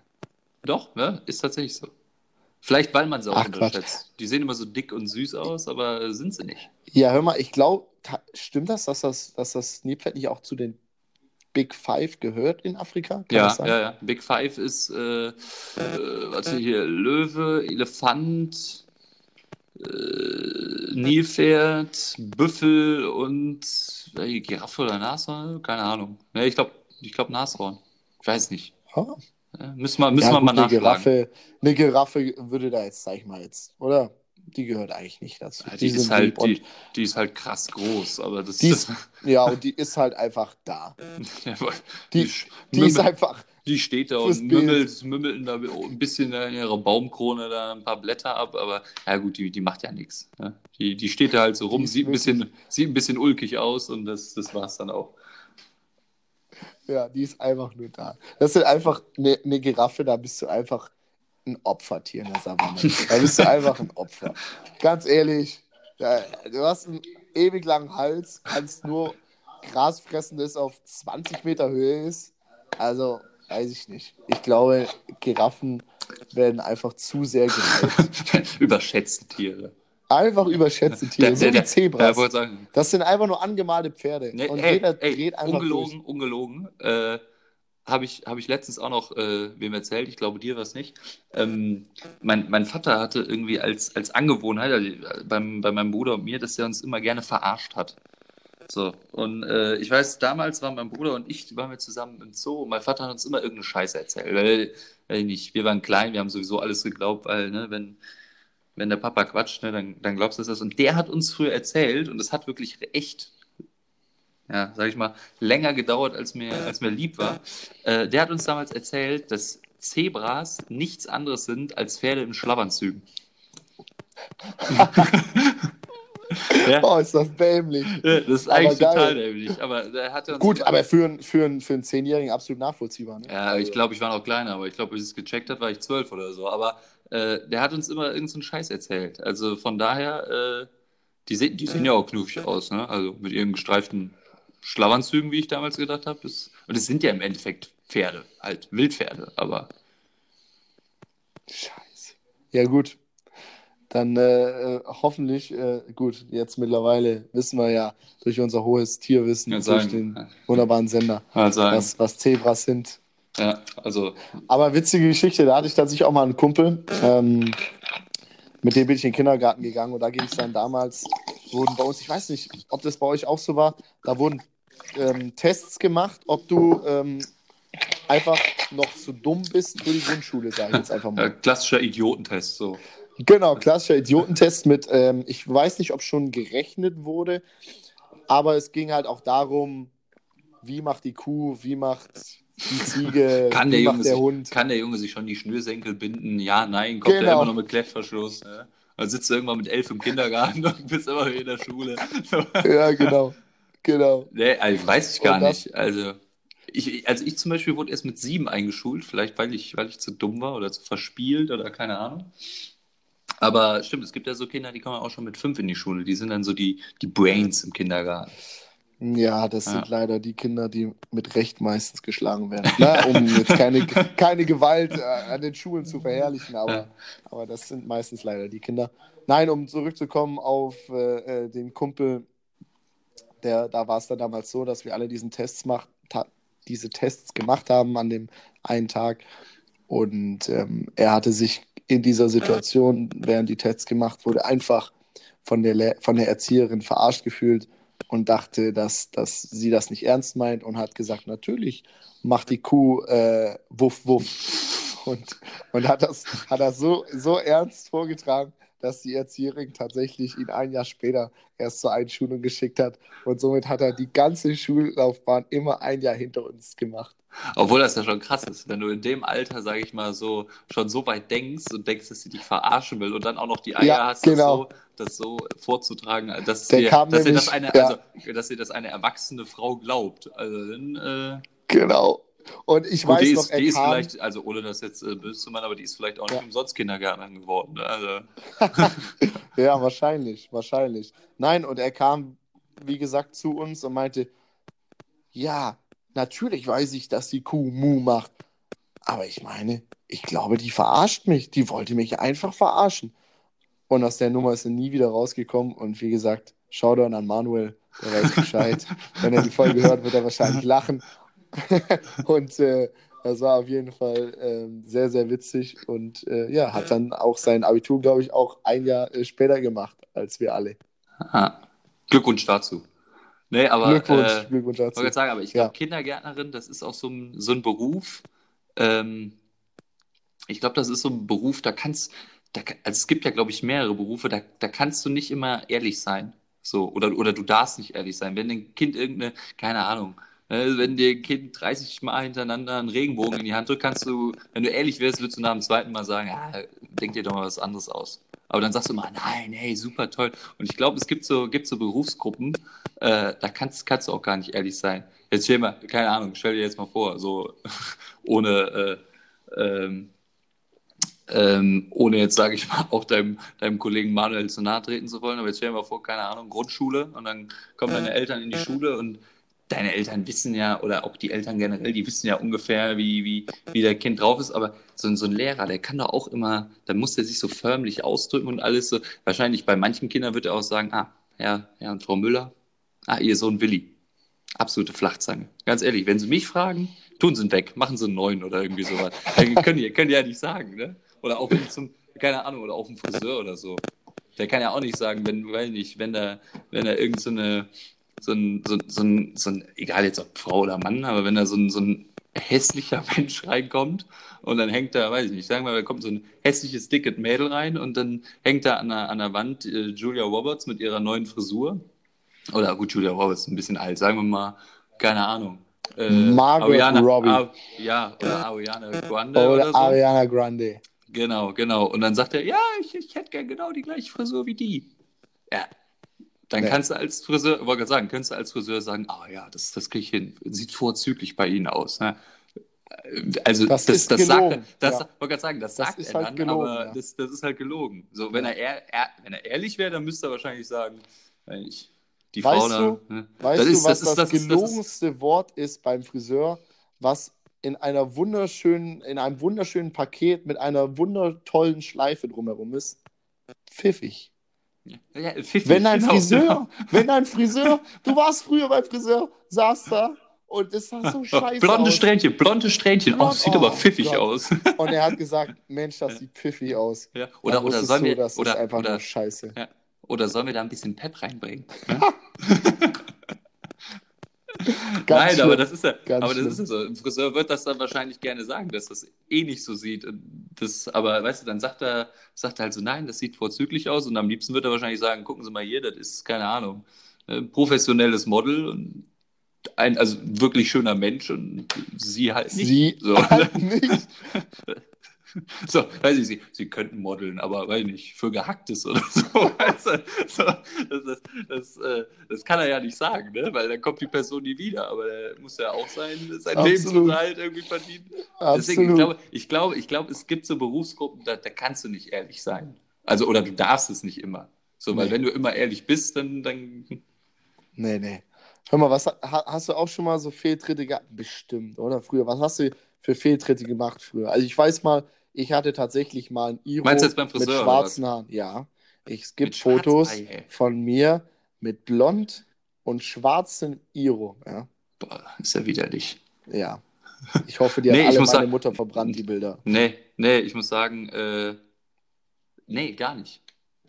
Doch, ne? ist tatsächlich so. Vielleicht, weil man sie auch Ach, unterschätzt. Die sehen immer so dick und süß aus, aber sind sie nicht. Ja, hör mal, ich glaube, stimmt das, dass das, dass das Nilpferd nicht auch zu den Big Five gehört in Afrika? Kann Ja, ja, ja. Big Five ist, äh, äh, warte hier, Löwe, Elefant, äh, Nilpferd, Büffel und äh, Giraffe oder Nashorn? Keine Ahnung. Ne, ich glaube, ich glaub Nashorn. Ich weiß nicht. Ha? Ja, müssen wir, müssen Ja, wir gut, mal eine nachschlagen. Giraffe, eine Giraffe würde da jetzt, sag ich mal jetzt, oder? Die gehört eigentlich nicht dazu. Ja, die, ist sind halt, die, die ist halt krass groß, aber das Die ist- ja, und die ist halt einfach da. Die, die ist einfach, Die steht da und mümmelt, mümmelt da ein bisschen in ihrer Baumkrone da ein paar Blätter ab, aber ja gut, die, die macht ja nichts. Ne? Die, die steht da halt so rum, Die ist sieht ein, bisschen, sieht ein bisschen ulkig aus und das, das war es dann auch. Ja, die ist einfach nur da. Das ist einfach eine, eine Giraffe, da bist du einfach ein Opfertier in der Savanne. Da bist du einfach ein Opfer. Ganz ehrlich, da, du hast einen ewig langen Hals, kannst nur Gras fressen, das auf 20 Meter Höhe ist. Also, weiß ich nicht. Ich glaube, Giraffen werden einfach zu sehr gereizt. Überschätzte Tiere. Einfach überschätzte Tiere, so wie Ja, Zebras. wollte sagen, Das sind einfach nur angemalte Pferde. Nee, und ey, jeder ey, dreht einfach ungelogen, ungelogen. Äh, habe ich, hab ich letztens auch noch äh, wem erzählt, ich glaube dir was nicht. Ähm, mein, mein Vater hatte irgendwie als, als Angewohnheit also beim, bei meinem Bruder und mir, dass er uns immer gerne verarscht hat. So, und äh, ich weiß, damals waren mein Bruder und ich, waren wir zusammen im Zoo und mein Vater hat uns immer irgendeine Scheiße erzählt. Weil, weil nicht, wir waren klein, wir haben sowieso alles geglaubt, weil, ne, wenn, wenn der Papa quatscht, ne, dann, dann glaubst du das. Und der hat uns früher erzählt, und das hat wirklich echt ja, sag ich mal, länger gedauert, als mir, als mir lieb war. Äh, der hat uns damals erzählt, dass Zebras nichts anderes sind als Pferde in Schlafanzügen. ja, Oh, ist das dämlich. das ist aber eigentlich geil. total dämlich. Aber der hatte uns Gut, aber für, einen- für, einen- für einen Zehnjährigen absolut nachvollziehbar. Ne? Ja, ich glaube, ich war noch kleiner, aber ich glaube, als ich es gecheckt habe, war ich zwölf oder so. Aber äh, der hat uns immer irgendeinen so Scheiß erzählt. Also von daher, äh, die, sehen, die sehen ja auch knuffig aus, ne? Also mit ihren gestreiften Schlafanzügen, wie ich damals gedacht habe. Und es sind ja im Endeffekt Pferde, halt Wildpferde, aber Scheiße. Ja, gut. Dann äh, äh, hoffentlich, äh, gut, jetzt mittlerweile wissen wir ja durch unser hohes Tierwissen, durch den wunderbaren Sender, was, was Zebras sind. Ja, also, Aber witzige Geschichte, da hatte ich tatsächlich auch mal einen Kumpel, ähm, mit dem bin ich in den Kindergarten gegangen und da ging es dann damals, wurden bei uns, ich weiß nicht, ob das bei euch auch so war, da wurden ähm, Tests gemacht, ob du ähm, einfach noch zu dumm bist für die Grundschule, sage ich jetzt einfach äh, mal. klassischer Idiotentest, so. Genau, klassischer Idiotentest mit, ähm, ich weiß nicht, ob schon gerechnet wurde, aber es ging halt auch darum, wie macht die Kuh, wie macht die Ziege, Kann der, Junge der sich, Hund. kann der Junge sich schon die Schnürsenkel binden? Ja, nein, kommt Genau. er immer noch mit Klettverschluss. Ne? Dann sitzt du irgendwann mit elf im Kindergarten und bist immer in der Schule. Ja, genau. Genau. Nee, also weiß ich gar das- nicht. Also ich, also ich zum Beispiel wurde erst mit sieben eingeschult, vielleicht weil ich, weil ich zu dumm war oder zu verspielt oder keine Ahnung. Aber stimmt, es gibt ja so Kinder, die kommen auch schon mit fünf in die Schule. Die sind dann so die, die Brains im Kindergarten. Ja, das Ja. sind leider die Kinder, die mit Recht meistens geschlagen werden. Na, um jetzt keine, keine Gewalt äh, an den Schulen zu verherrlichen, aber, Ja. aber das sind meistens leider die Kinder. Nein, um zurückzukommen auf äh, äh, den Kumpel, der, da war es dann damals so, dass wir alle diesen Tests macht, diese Tests gemacht haben an dem einen Tag. Und ähm, er hatte sich in dieser Situation, während die Tests gemacht wurde, einfach von der, Le von der Erzieherin verarscht gefühlt und dachte, dass, dass sie das nicht ernst meint und hat gesagt, natürlich macht die Kuh äh, wuff, wuff. Und, und hat das, hat das so, so ernst vorgetragen, dass die Erzieherin tatsächlich ihn ein Jahr später erst zur Einschulung geschickt hat. Und somit hat er die ganze Schullaufbahn immer ein Jahr hinter uns gemacht. Obwohl das ja schon krass ist, wenn du in dem Alter, sage ich mal, so schon so weit denkst und denkst, dass sie dich verarschen will und dann auch noch die Eier Ja, hast, genau. das, so, das so vorzutragen, dass, Der dir, kam dass, das eine, ja. also, dass das eine erwachsene Frau glaubt. Also dann, äh, Genau. Und ich gut, weiß die noch, ist, er die ist kam, vielleicht, also ohne das jetzt äh, böse zu meinen, aber die ist vielleicht auch nicht Ja. umsonst Kindergärtnerin geworden. Ne? Also, Ja, wahrscheinlich, wahrscheinlich. Nein, und er kam, wie gesagt, zu uns und meinte, ja, natürlich weiß ich, dass die Kuh Mu macht. Aber ich meine, ich glaube, die verarscht mich. Die wollte mich einfach verarschen. Und aus der Nummer ist er nie wieder rausgekommen. Und wie gesagt, Shoutout an Manuel, der weiß Bescheid. Wenn er die Folge hört, wird er wahrscheinlich lachen. und äh, das war auf jeden Fall ähm, sehr, sehr witzig. Und äh, ja, hat dann auch sein Abitur, glaube ich, auch ein Jahr äh, später gemacht als wir alle. ah, Glückwunsch dazu. Nee, aber Glückwunsch, äh, Glückwunsch Ich dazu. wollte sagen, aber ich glaube, Ja. Kindergärtnerin, das ist auch so ein, so ein Beruf. Ähm, ich glaube, das ist so ein Beruf, da kannst, da, also es gibt ja, glaube ich, mehrere Berufe, da, da kannst du nicht immer ehrlich sein. So, oder, oder du darfst nicht ehrlich sein. Wenn ein Kind irgendeine, keine Ahnung, wenn dir ein Kind 30 Mal hintereinander einen Regenbogen in die Hand drückt, kannst du, wenn du ehrlich wirst, würdest du nach dem zweiten Mal sagen, ah, denk dir doch mal was anderes aus. Aber dann sagst du immer, nein, hey, super toll. Und ich glaube, es gibt so, gibt so Berufsgruppen, äh, da kannst, kannst du auch gar nicht ehrlich sein. Jetzt stell mal, keine Ahnung, stell dir jetzt mal vor, so ohne, äh, ähm, ähm, ohne jetzt, sage ich mal, auch deinem, deinem Kollegen Manuel zu nahe treten zu wollen, aber jetzt stell dir mal vor, keine Ahnung, Grundschule und dann kommen deine Eltern in die Schule und deine Eltern wissen ja, oder auch die Eltern generell, die wissen ja ungefähr, wie, wie, wie der Kind drauf ist, aber so, ein- so ein Lehrer, der kann doch auch immer, da muss der sich so förmlich ausdrücken und alles so. Wahrscheinlich bei manchen Kindern wird er auch sagen, ah, Herr, Herr und Frau Müller, ah, ihr Sohn Willi. Absolute Flachzange. Ganz ehrlich, wenn Sie mich fragen, tun Sie ihn weg, machen Sie einen neuen oder irgendwie sowas. Dann können die, können die ja nicht sagen, ne? Oder auch zum, keine Ahnung, oder auch ein Friseur oder so. Der kann ja auch nicht sagen, wenn, weil nicht, wenn da, wenn da irgend so eine, so ein, so, so ein, so ein, egal jetzt ob Frau oder Mann, aber wenn da so ein, so ein hässlicher Mensch reinkommt und dann hängt da, weiß ich nicht, sagen wir mal, da kommt so ein hässliches, dickes Mädel rein und dann hängt da an der, an der Wand äh, Julia Roberts mit ihrer neuen Frisur. Oder gut, Julia Roberts ist ein bisschen alt, sagen wir mal, keine Ahnung. Äh, Margot Ariana- Robbie. Ar- ja, oder Ariana Grande oder, Oder so. Ariana Grande. Genau, genau. Und dann sagt er, ja, ich, ich hätte gern genau die gleiche Frisur wie die. Ja. Dann Nee. kannst du als Friseur, wollte gerade sagen, kannst du als Friseur sagen, ah ja, das, das kriege ich hin. Sieht vorzüglich bei Ihnen aus. Ne? Also Das das, ist das, sagt er, das ja. wollte gerade sagen, das, Das sagt ist er halt dann, gelogen, aber ja. das, das ist halt gelogen. So, wenn er, ehr, er, wenn er ehrlich wäre, dann müsste er wahrscheinlich sagen, ich, die Weißt Frau da. du- ne? Weißt Das du, ist- was das das, das ist- gelogenste Wort ist beim Friseur, was in einer wunderschönen, in einem wunderschönen Paket mit einer wundertollen Schleife drumherum ist? Pfiffig. Ja, Wenn ein genau, Friseur, genau. wenn ein Friseur, du warst früher beim Friseur, saß da und es sah so scheiße Blonde aus. Strähnchen, blonde Strähnchen. Oh, Blond- sieht oh aber pfiffig Gott. aus. Und er hat gesagt, Mensch, das sieht pfiffig aus. Ja, Dann oder, oder, sollen wir, das ist oder, einfach oder, nur scheiße. ja, oder sollen wir da ein bisschen Pep reinbringen? Ne? Nein, aber das ist ja, Ganz aber das schlimm. ist ja so. Ein Friseur wird das dann wahrscheinlich gerne sagen, dass das eh nicht so sieht. Das, aber weißt du, dann sagt er, sagt er halt so, nein, das sieht vorzüglich aus. Und am liebsten wird er wahrscheinlich sagen, gucken Sie mal hier, das ist, keine Ahnung, ein professionelles Model und ein also wirklich schöner Mensch und sie halt nicht. Sie So. halt nicht. So, weiß ich, sie, sie könnten modeln, aber weiß ich nicht, für Gehacktes oder so. So das, das, das, äh, das kann er ja nicht sagen, ne? weil dann kommt die Person nie wieder, aber er muss ja auch sein, sein Absolut. Lebensunterhalt irgendwie verdienen. Deswegen, ich glaube, ich glaube, ich glaube, es gibt so Berufsgruppen, da, da kannst du nicht ehrlich sein. Also, oder du darfst es nicht immer. So, weil Nee. wenn du immer ehrlich bist, dann, dann Nee, nee. Hör mal, was ha- hast du auch schon mal so Fehltritte gehabt? Bestimmt, oder? Früher. Was hast du für Fehltritte gemacht früher? Also ich weiß mal, ich hatte tatsächlich mal ein Iro Meinst du jetzt beim mit Friseur, oder schwarzen Haaren. Ja. Es gibt Mit schwarzen- Fotos ey. von mir mit blond und schwarzem Iro. Ja. boah, ist ja widerlich. ja. Ich hoffe, die hat ich alle meine sagen- Mutter verbrannt, die Bilder. Nee, nee, ich muss sagen, äh, nee, gar nicht.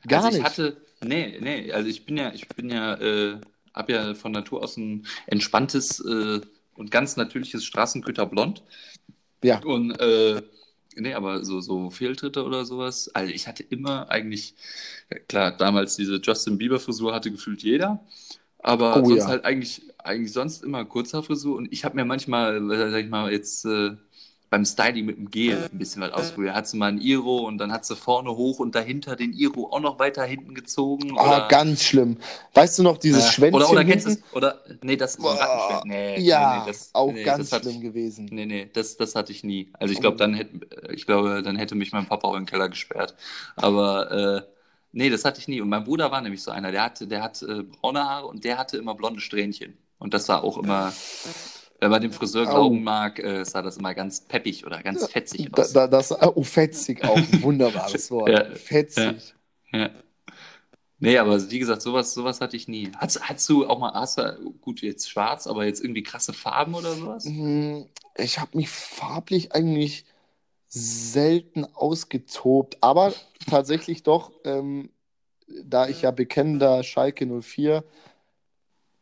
Gar also ich nicht. hatte, nee, nee, also ich bin ja, ich bin ja, äh, hab ja von Natur aus ein entspanntes äh, und ganz natürliches Straßenköter Blond. Ja. Und äh, nee, aber so, so Fehltritte oder sowas. Also ich hatte immer eigentlich, klar, damals diese Justin Bieber-Frisur hatte gefühlt jeder. Aber Oh sonst ja. halt eigentlich, eigentlich sonst immer Kurzhaarfrisur. Und ich habe mir manchmal, äh, sag ich mal, jetzt äh, beim Styling mit dem Gel ein bisschen was ausprobiert. Hat sie mal ein Iro und dann hat sie vorne hoch und dahinter den Iro auch noch weiter hinten gezogen. Ah, oder, ganz schlimm. Weißt du noch dieses äh, Schwänzchen oder, oder kennst du? Oder, nee, das ist ein Boah, Rattenschwänzchen. Nee, ja, nee, nee, das, auch nee, ganz das schlimm ich, gewesen. Nee, nee, das, das hatte ich nie. Also ich glaube, dann hätte, ich glaube, dann hätte mich mein Papa auch in den Keller gesperrt. Aber äh, nee, das hatte ich nie. Und mein Bruder war nämlich so einer, der hatte, der hat äh, braune Haare und der hatte immer blonde Strähnchen. Und das war auch immer, wenn man dem Friseur Au. glauben mag, äh, sah das immer ganz peppig oder ganz fetzig Da, aus. da, das, oh, fetzig auch, wunderbares Wort. Ja, fetzig. Ja. Nee, aber wie gesagt, sowas, sowas hatte ich nie. Hast, hast du auch mal, hast du, gut, jetzt schwarz, aber jetzt irgendwie krasse Farben oder sowas? Hm, Ich habe mich farblich eigentlich selten ausgetobt, aber tatsächlich doch, ähm, da ich ja bekennender Schalke 04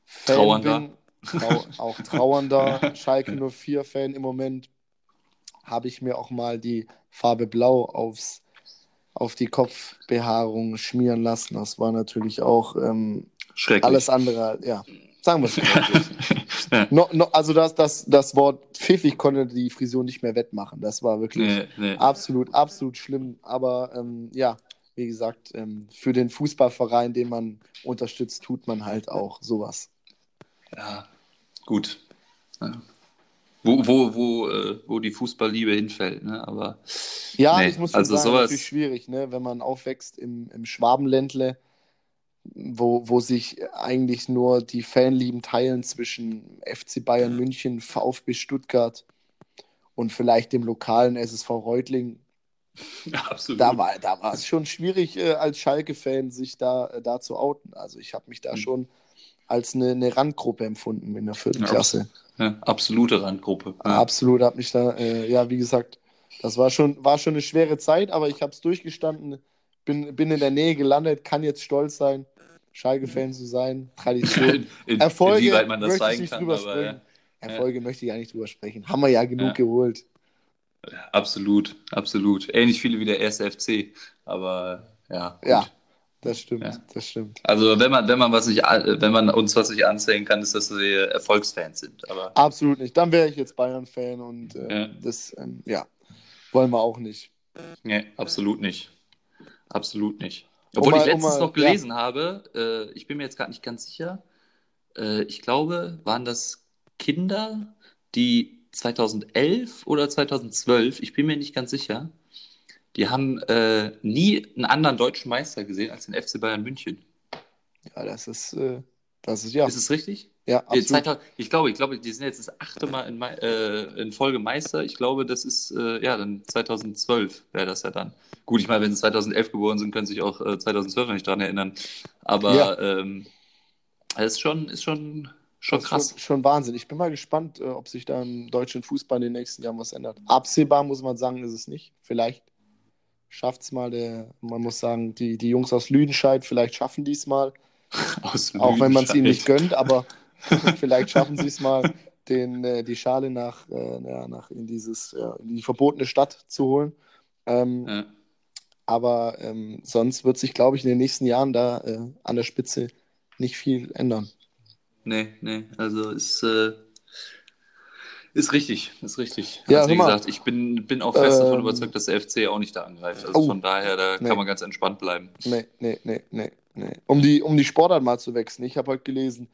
Fan Trauernder. bin, trau auch trauernder Schalke 04 Fan im Moment, habe ich mir auch mal die Farbe Blau aufs, auf die Kopfbehaarung schmieren lassen. Das war natürlich auch ähm, Schrecklich. alles andere, ja, sagen wir es ja. No, no, also das, das, das Wort pfiffig konnte die Frisur nicht mehr wettmachen. Das war wirklich Nee, nee. absolut, absolut schlimm. Aber ähm, ja, wie gesagt, ähm, für den Fußballverein, den man unterstützt, tut man halt auch sowas. Ja, gut. Ja. Wo, wo, wo, äh, wo die Fußballliebe hinfällt, ne? Aber Ja, Nee, ich muss also sagen, sowas- natürlich schwierig, ne? wenn man aufwächst im, im Schwabenländle, wo, wo sich eigentlich nur die Fanlieben teilen zwischen FC Bayern München, VfB Stuttgart und vielleicht dem lokalen SSV Reutling. ja, absolut. Da war, da war es schon schwierig, äh, als Schalke-Fan sich da, äh, da zu outen. Also ich habe mich da Mhm. schon als eine, eine Randgruppe empfunden in der vierten Ja, Klasse. ja, absolute Randgruppe. Ja. Absolut, habe mich da, äh, ja, wie gesagt, das war schon, war schon eine schwere Zeit, aber ich habe es durchgestanden, bin, bin in der Nähe gelandet, kann jetzt stolz sein, Schalke-Fan zu sein, Tradition. In, Erfolge inwieweit man das möchte ich zeigen kann, aber ja, Erfolge möchte ich gar nicht drüber sprechen. Haben wir ja genug geholt. absolut, absolut. Ähnlich viele wie der erste FC, aber ja. Gut. Ja, das stimmt, Ja. das stimmt. Also wenn man, wenn man was nicht, wenn man uns was nicht anzählen kann, ist, dass wir Erfolgsfans sind. Aber Absolut nicht. Dann wäre ich jetzt Bayern-Fan und äh, Ja. das, ähm, ja, wollen wir auch nicht. nee, absolut nicht. Absolut nicht. Um Obwohl mal- ich um letztens mal- noch gelesen habe, äh, ich bin mir jetzt gerade nicht ganz sicher, äh, ich glaube, waren das Kinder, die 2011 oder 2012, ich bin mir nicht ganz sicher, die haben äh, nie einen anderen deutschen Meister gesehen als den FC Bayern München. Ja, das ist, äh, das ist ja, Ist es richtig? ja, Äh, absolut. 2000 Ich glaube, ich glaube, die sind jetzt das achte Mal in, äh, in Folge Meister. Ich glaube, das ist äh, ja dann 2012 wäre das ja dann. Gut, ich meine, wenn sie 2011 geboren sind, können sie sich auch äh, 2012 noch nicht dran erinnern. Aber Ja. ähm, es ist schon, ist schon, schon Das ist krass. Schon, schon Wahnsinn. Ich bin mal gespannt, äh, ob sich da im deutschen Fußball in den nächsten Jahren was ändert. Absehbar muss man sagen, ist es nicht. Vielleicht schafft es mal der, man muss sagen, die, die Jungs aus Lüdenscheid, vielleicht schaffen die es mal, Aus auch wenn man es ihnen nicht gönnt, aber vielleicht schaffen sie es mal, den, äh, die Schale nach, äh, ja, nach in dieses, ja, in die verbotene Stadt zu holen. Ähm, Ja. Aber ähm, sonst wird sich, glaube ich, in den nächsten Jahren da äh, an der Spitze nicht viel ändern. Nee, nee, also ist, äh, ist richtig, ist richtig. Ja, also, wie gesagt, ich bin, bin auch fest davon Ähm, überzeugt, dass der FC auch nicht da angreift. Also Oh. von daher, da Nee. kann man ganz entspannt bleiben. Nee, nee, nee, nee, nee. Um die, um die Sportart mal zu wechseln. Ich habe heute gelesen,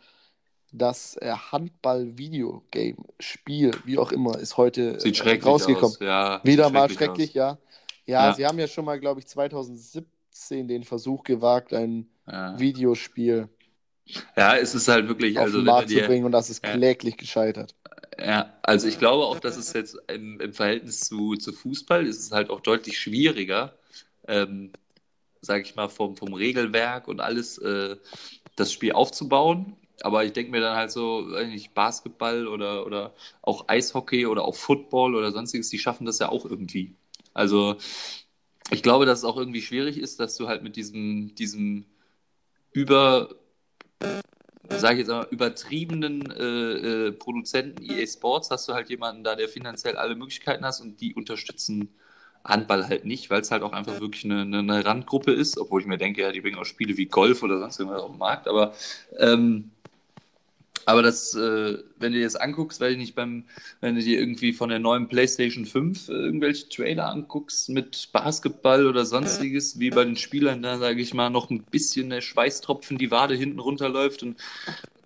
das äh, Handball-Videogame-Spiel, wie auch immer, ist heute Sieht äh, schrecklich rausgekommen. aus. Ja, Wieder sieht mal schrecklich schrecklich, ja. ja. Ja. sie haben ja schon mal, glaube ich, 2017 den Versuch gewagt, ein Ja. Videospiel ja, es ist halt wirklich, auf also den Markt zu bringen und das ist Ja. kläglich gescheitert. Ja, also ich glaube auch, dass es jetzt im, im Verhältnis zu, zu Fußball ist es halt auch deutlich schwieriger, ähm, sage ich mal, vom, vom Regelwerk und alles äh, das Spiel aufzubauen. Aber ich denke mir dann halt so, nicht, Basketball oder, oder auch Eishockey oder auch Football oder sonstiges, die schaffen das ja auch irgendwie. Also ich glaube, dass es auch irgendwie schwierig ist, dass du halt mit diesem, diesem über, sage ich jetzt mal, übertriebenen äh, äh, Produzenten EA Sports hast du halt jemanden da, der finanziell alle Möglichkeiten hast und die unterstützen Handball halt nicht, weil es halt auch einfach wirklich eine, eine, eine, Randgruppe ist, obwohl ich mir denke, ja, die bringen auch Spiele wie Golf oder sonst irgendwas auf den Markt, aber ähm, aber das, äh, wenn du dir das anguckst, weil ich nicht beim, wenn du dir irgendwie von der neuen PlayStation 5 äh, irgendwelche Trailer anguckst mit Basketball oder sonstiges, wie bei den Spielern da, sage ich mal, noch ein bisschen der Schweißtropfen die Wade hinten runterläuft und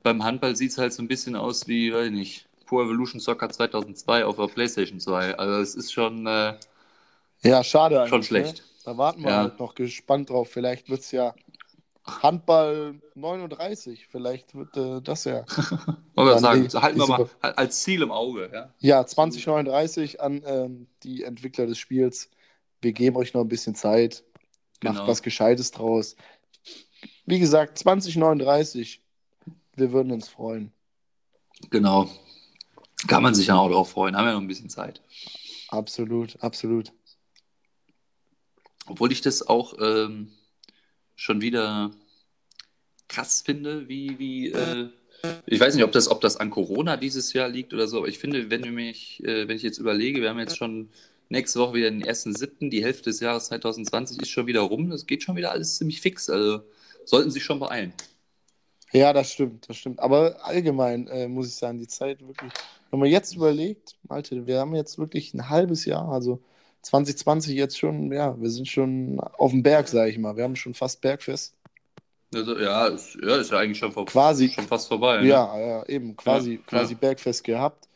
beim Handball sieht es halt so ein bisschen aus wie, weiß ich nicht, Pro Evolution Soccer 2002 auf der PlayStation 2. Also es ist schon. Äh, ja, schade. Schon ne? schlecht. Ne? Da warten wir ja. halt noch gespannt drauf. Vielleicht wird es ja Handball 39, vielleicht wird äh, das ja. Oder sagen, die, halten wir mal als Ziel im Auge. Ja, ja 2039 an ähm, die Entwickler des Spiels. Wir geben euch noch ein bisschen Zeit. Macht genau. was Gescheites draus. Wie gesagt, 2039. Wir würden uns freuen. Genau. Kann man sich ja auch darauf freuen. Haben wir noch ein bisschen Zeit. Absolut, absolut. Obwohl ich das auch. Ähm schon wieder krass finde, wie, wie äh, ich weiß nicht, ob das, ob das an Corona dieses Jahr liegt oder so, aber ich finde, wenn, mich, äh, wenn ich jetzt überlege, wir haben jetzt schon nächste Woche wieder den ersten siebten, die Hälfte des Jahres 2020 ist schon wieder rum, das geht schon wieder alles ziemlich fix, also sollten sich schon beeilen. Ja, das stimmt, das stimmt. Aber allgemein äh, muss ich sagen, die Zeit wirklich, wenn man jetzt überlegt, Malte, wir haben jetzt wirklich ein halbes Jahr, also 2020 jetzt schon, ja, wir sind schon auf dem Berg, sage ich mal. Wir haben schon fast Bergfest. Also, ja, ist, ja, ist ja eigentlich schon, vor, quasi, schon fast vorbei. Ne? Ja, ja, eben, quasi, ja, quasi ja. Bergfest gehabt.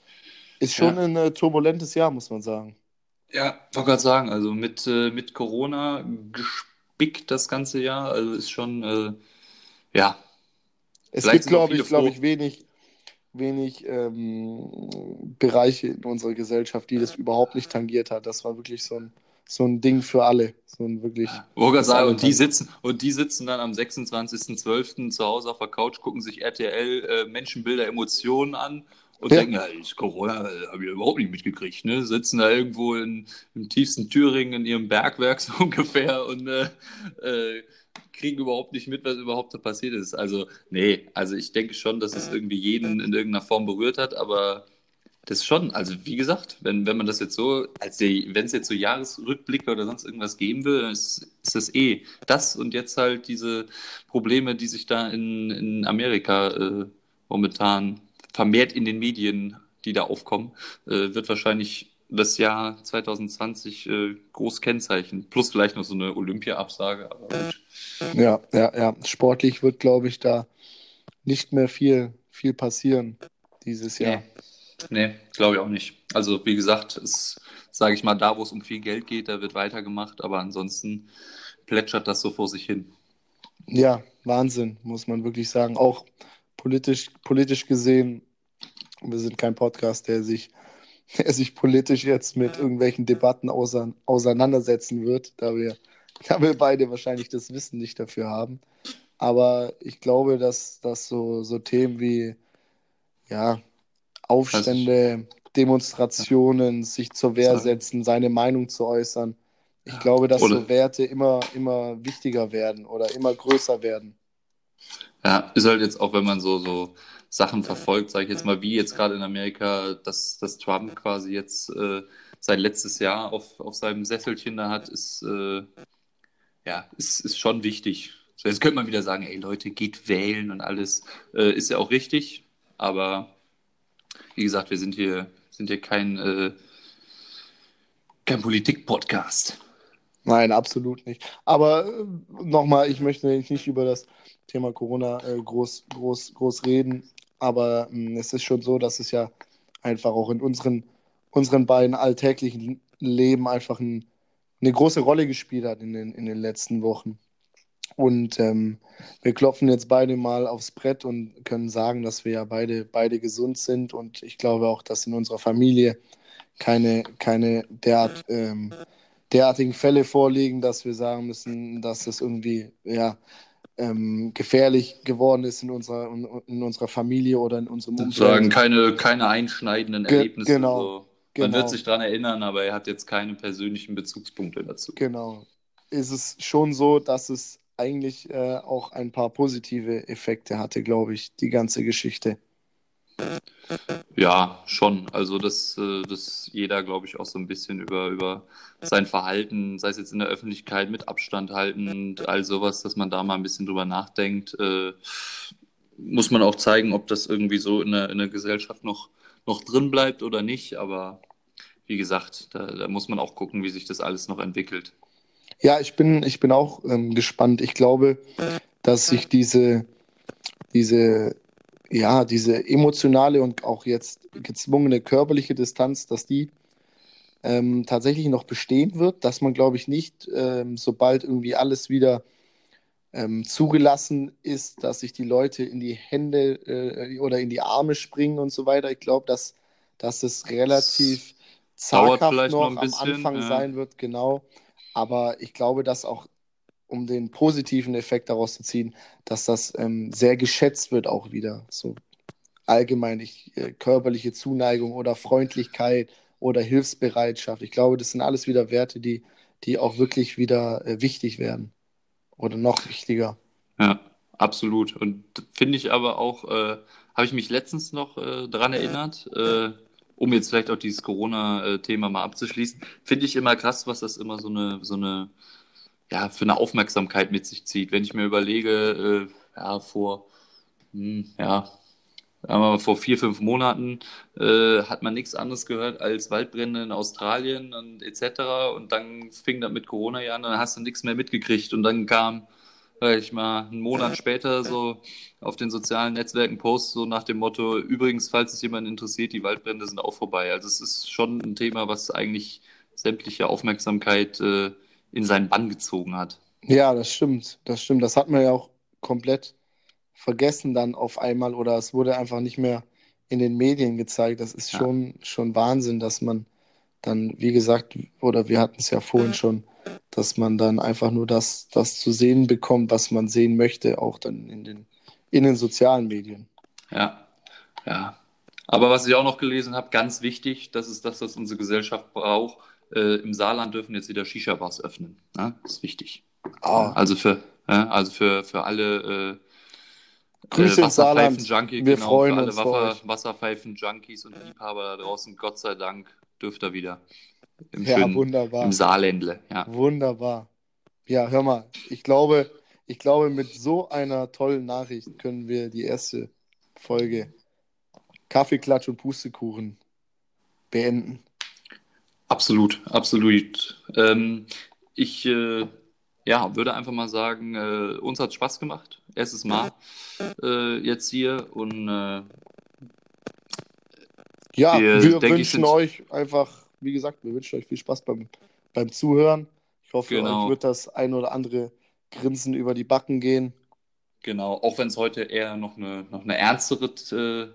Ist schon ein äh, turbulentes Jahr, muss man sagen. Ja, wollte gerade sagen, also mit, äh, mit Corona gespickt das ganze Jahr, also ist schon, äh, ja. Es gibt, glaube ich, glaube ich, wenig, wenig ähm, Bereiche in unserer Gesellschaft, die das überhaupt nicht tangiert hat. Das war wirklich so ein, so ein Ding für alle. So ein wirklich. Ja, sagen, und die sitzen, und die sitzen dann am 26.12. zu Hause auf der Couch, gucken sich RTL äh, Menschenbilder, Emotionen an und ja. denken, ja, ist Corona äh, habe ich überhaupt nicht mitgekriegt. Ne? Sitzen da irgendwo in, im tiefsten Thüringen in ihrem Bergwerk so ungefähr und äh, äh, kriegen überhaupt nicht mit, was überhaupt da passiert ist. Also, nee, also ich denke schon, dass es irgendwie jeden in irgendeiner Form berührt hat, aber das schon, also wie gesagt, wenn, wenn man das jetzt so, als wenn es jetzt so Jahresrückblicke oder sonst irgendwas geben will, ist, ist das eh das und jetzt halt diese Probleme, die sich da in, in Amerika äh, momentan vermehrt in den Medien, die da aufkommen, äh, wird wahrscheinlich das Jahr 2020 äh, groß kennzeichnen. Plus vielleicht noch so eine Olympia-Absage. Ja, ja, ja. Sportlich wird, glaube ich, da nicht mehr viel, viel passieren dieses Jahr. Nee, nee glaube ich auch nicht. Also, wie gesagt, ist, sage ich mal, da, wo es um viel Geld geht, da wird weitergemacht, aber ansonsten plätschert das so vor sich hin. Ja, Wahnsinn, muss man wirklich sagen. Auch politisch, politisch gesehen, wir sind kein Podcast, der sich der sich politisch jetzt mit irgendwelchen Debatten ausein auseinandersetzen wird, da wir, da wir beide wahrscheinlich das Wissen nicht dafür haben. Aber ich glaube, dass, dass so, so Themen wie ja, Aufstände, Demonstrationen, sich zur Wehr setzen, seine Meinung zu äußern, ich glaube, dass oder, so Werte immer, immer wichtiger werden oder immer größer werden. Ja, ist halt jetzt auch, wenn man so, so Sachen verfolgt, sage ich jetzt mal, wie jetzt gerade in Amerika, dass, dass Trump quasi jetzt äh, sein letztes Jahr auf, auf seinem Sesselchen da hat, ist, äh, ja, ist, ist schon wichtig. Jetzt könnte man wieder sagen, ey Leute, geht wählen und alles. Äh, ist ja auch richtig, aber wie gesagt, wir sind hier, sind hier kein, äh, kein Politik-Podcast. Nein, absolut nicht. Aber äh, nochmal, ich möchte nicht über das Thema Corona äh, groß, groß, groß reden. Aber mh, hm, es ist schon so, dass es ja einfach auch in unseren, unseren beiden alltäglichen Leben einfach ein, eine große Rolle gespielt hat in den, in den letzten Wochen. Und ähm, wir klopfen jetzt beide mal aufs Brett und können sagen, dass wir ja beide, beide gesund sind. Und ich glaube auch, dass in unserer Familie keine, keine derart, ähm, derartigen Fälle vorliegen, dass wir sagen müssen, dass es irgendwie ja, ähm, gefährlich geworden ist in unserer, in unserer Familie oder in unserem Umfeld. Sozusagen keine, keine einschneidenden Ge Erlebnisse. Genau, so. Man genau. wird sich daran erinnern, aber er hat jetzt keine persönlichen Bezugspunkte dazu. Genau. Ist es schon so, dass es eigentlich äh, auch ein paar positive Effekte hatte, glaube ich, die ganze Geschichte. Ja, schon. Also, dass, äh, dass jeder, glaube ich, auch so ein bisschen über, über sein Verhalten, sei es jetzt in der Öffentlichkeit mit Abstand halten und all sowas, dass man da mal ein bisschen drüber nachdenkt, äh, muss man auch zeigen, ob das irgendwie so in der, in der Gesellschaft noch, noch drin bleibt oder nicht. Aber wie gesagt, da, da muss man auch gucken, wie sich das alles noch entwickelt. Ja, ich bin, ich bin auch ähm, gespannt. Ich glaube, dass sich diese, diese, ja, diese emotionale und auch jetzt gezwungene körperliche Distanz, dass die ähm, tatsächlich noch bestehen wird, dass man, glaube ich, nicht, ähm, sobald irgendwie alles wieder ähm, zugelassen ist, dass sich die Leute in die Hände äh, oder in die Arme springen und so weiter. Ich glaube, dass, dass es relativ zaghaft noch, noch am Anfang ja. sein wird, genau. Aber ich glaube, dass auch, um den positiven Effekt daraus zu ziehen, dass das ähm, sehr geschätzt wird auch wieder. So allgemein ich, äh, körperliche Zuneigung oder Freundlichkeit oder Hilfsbereitschaft. Ich glaube, das sind alles wieder Werte, die, die auch wirklich wieder äh, wichtig werden. Oder noch wichtiger. Ja, absolut. Und finde ich aber auch, äh, habe ich mich letztens noch äh, daran erinnert, äh, um jetzt vielleicht auch dieses Corona-Thema mal abzuschließen, finde ich immer krass, was das immer so eine, so eine, ja, für eine Aufmerksamkeit mit sich zieht. Wenn ich mir überlege, äh, ja, vor, hm, ja, aber vor vier, fünf Monaten äh, hat man nichts anderes gehört als Waldbrände in Australien und etc. Und dann fing das mit Corona ja an, dann hast du nichts mehr mitgekriegt. Und dann kam, sag ich mal, einen Monat später so auf den sozialen Netzwerken Post so nach dem Motto, übrigens, falls es jemand interessiert, die Waldbrände sind auch vorbei. Also es ist schon ein Thema, was eigentlich sämtliche Aufmerksamkeit äh, in seinen Bann gezogen hat. Ja, das stimmt. Das stimmt. Das hat man ja auch komplett vergessen dann auf einmal oder es wurde einfach nicht mehr in den Medien gezeigt. Das ist schon, ja. schon Wahnsinn, dass man dann, wie gesagt, oder wir hatten es ja vorhin schon, dass man dann einfach nur das, das zu sehen bekommt, was man sehen möchte, auch dann in den, in den sozialen Medien. Ja, ja. Aber was ich auch noch gelesen habe, ganz wichtig, das ist das, was unsere Gesellschaft braucht. Äh, Im Saarland dürfen jetzt wieder Shisha-Bars öffnen. Ne? Das ist wichtig. Oh. Also für, ja, also für, für alle äh, Grüße äh, Wasserpfeifen-Junkie, Wir genau, freuen für alle uns Wasserpfeifen-Junkies und Liebhaber da draußen, Gott sei Dank, dürft ihr wieder. Im ja, schönen, wunderbar. Im Saarländle. Ja. Wunderbar. Ja, hör mal, ich glaube, ich glaube, mit so einer tollen Nachricht können wir die erste Folge Kaffeeklatsch und Pustekuchen beenden. Absolut, absolut. Ähm, ich äh, ja, würde einfach mal sagen, äh, uns hat Spaß gemacht. Erstes Mal äh, jetzt hier und äh, ja, wir, wir wünschen ich, euch einfach, wie gesagt, wir wünschen euch viel Spaß beim, beim Zuhören. Ich hoffe, genau. euch wird das ein oder andere Grinsen über die Backen gehen. Genau, auch wenn es heute eher noch eine, noch eine ernstere äh,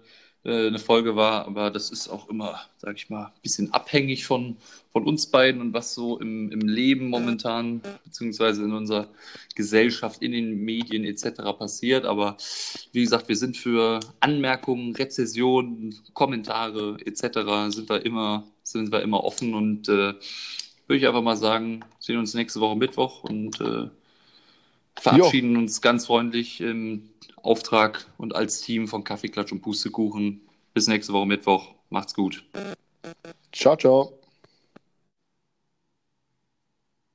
äh, eine Folge war, aber das ist auch immer, sag ich mal, ein bisschen abhängig von, von uns beiden und was so im, im Leben momentan, beziehungsweise in unserer Gesellschaft, in den Medien etc. passiert. Aber wie gesagt, wir sind für Anmerkungen, Rezessionen, Kommentare etc. sind wir immer, sind wir immer offen und äh, würde ich einfach mal sagen, sehen uns nächste Woche Mittwoch und äh, verabschieden jo. uns ganz freundlich im Auftrag und als Team von Kaffeeklatsch und Pustekuchen. Bis nächste Woche Mittwoch. Macht's gut. Ciao, ciao.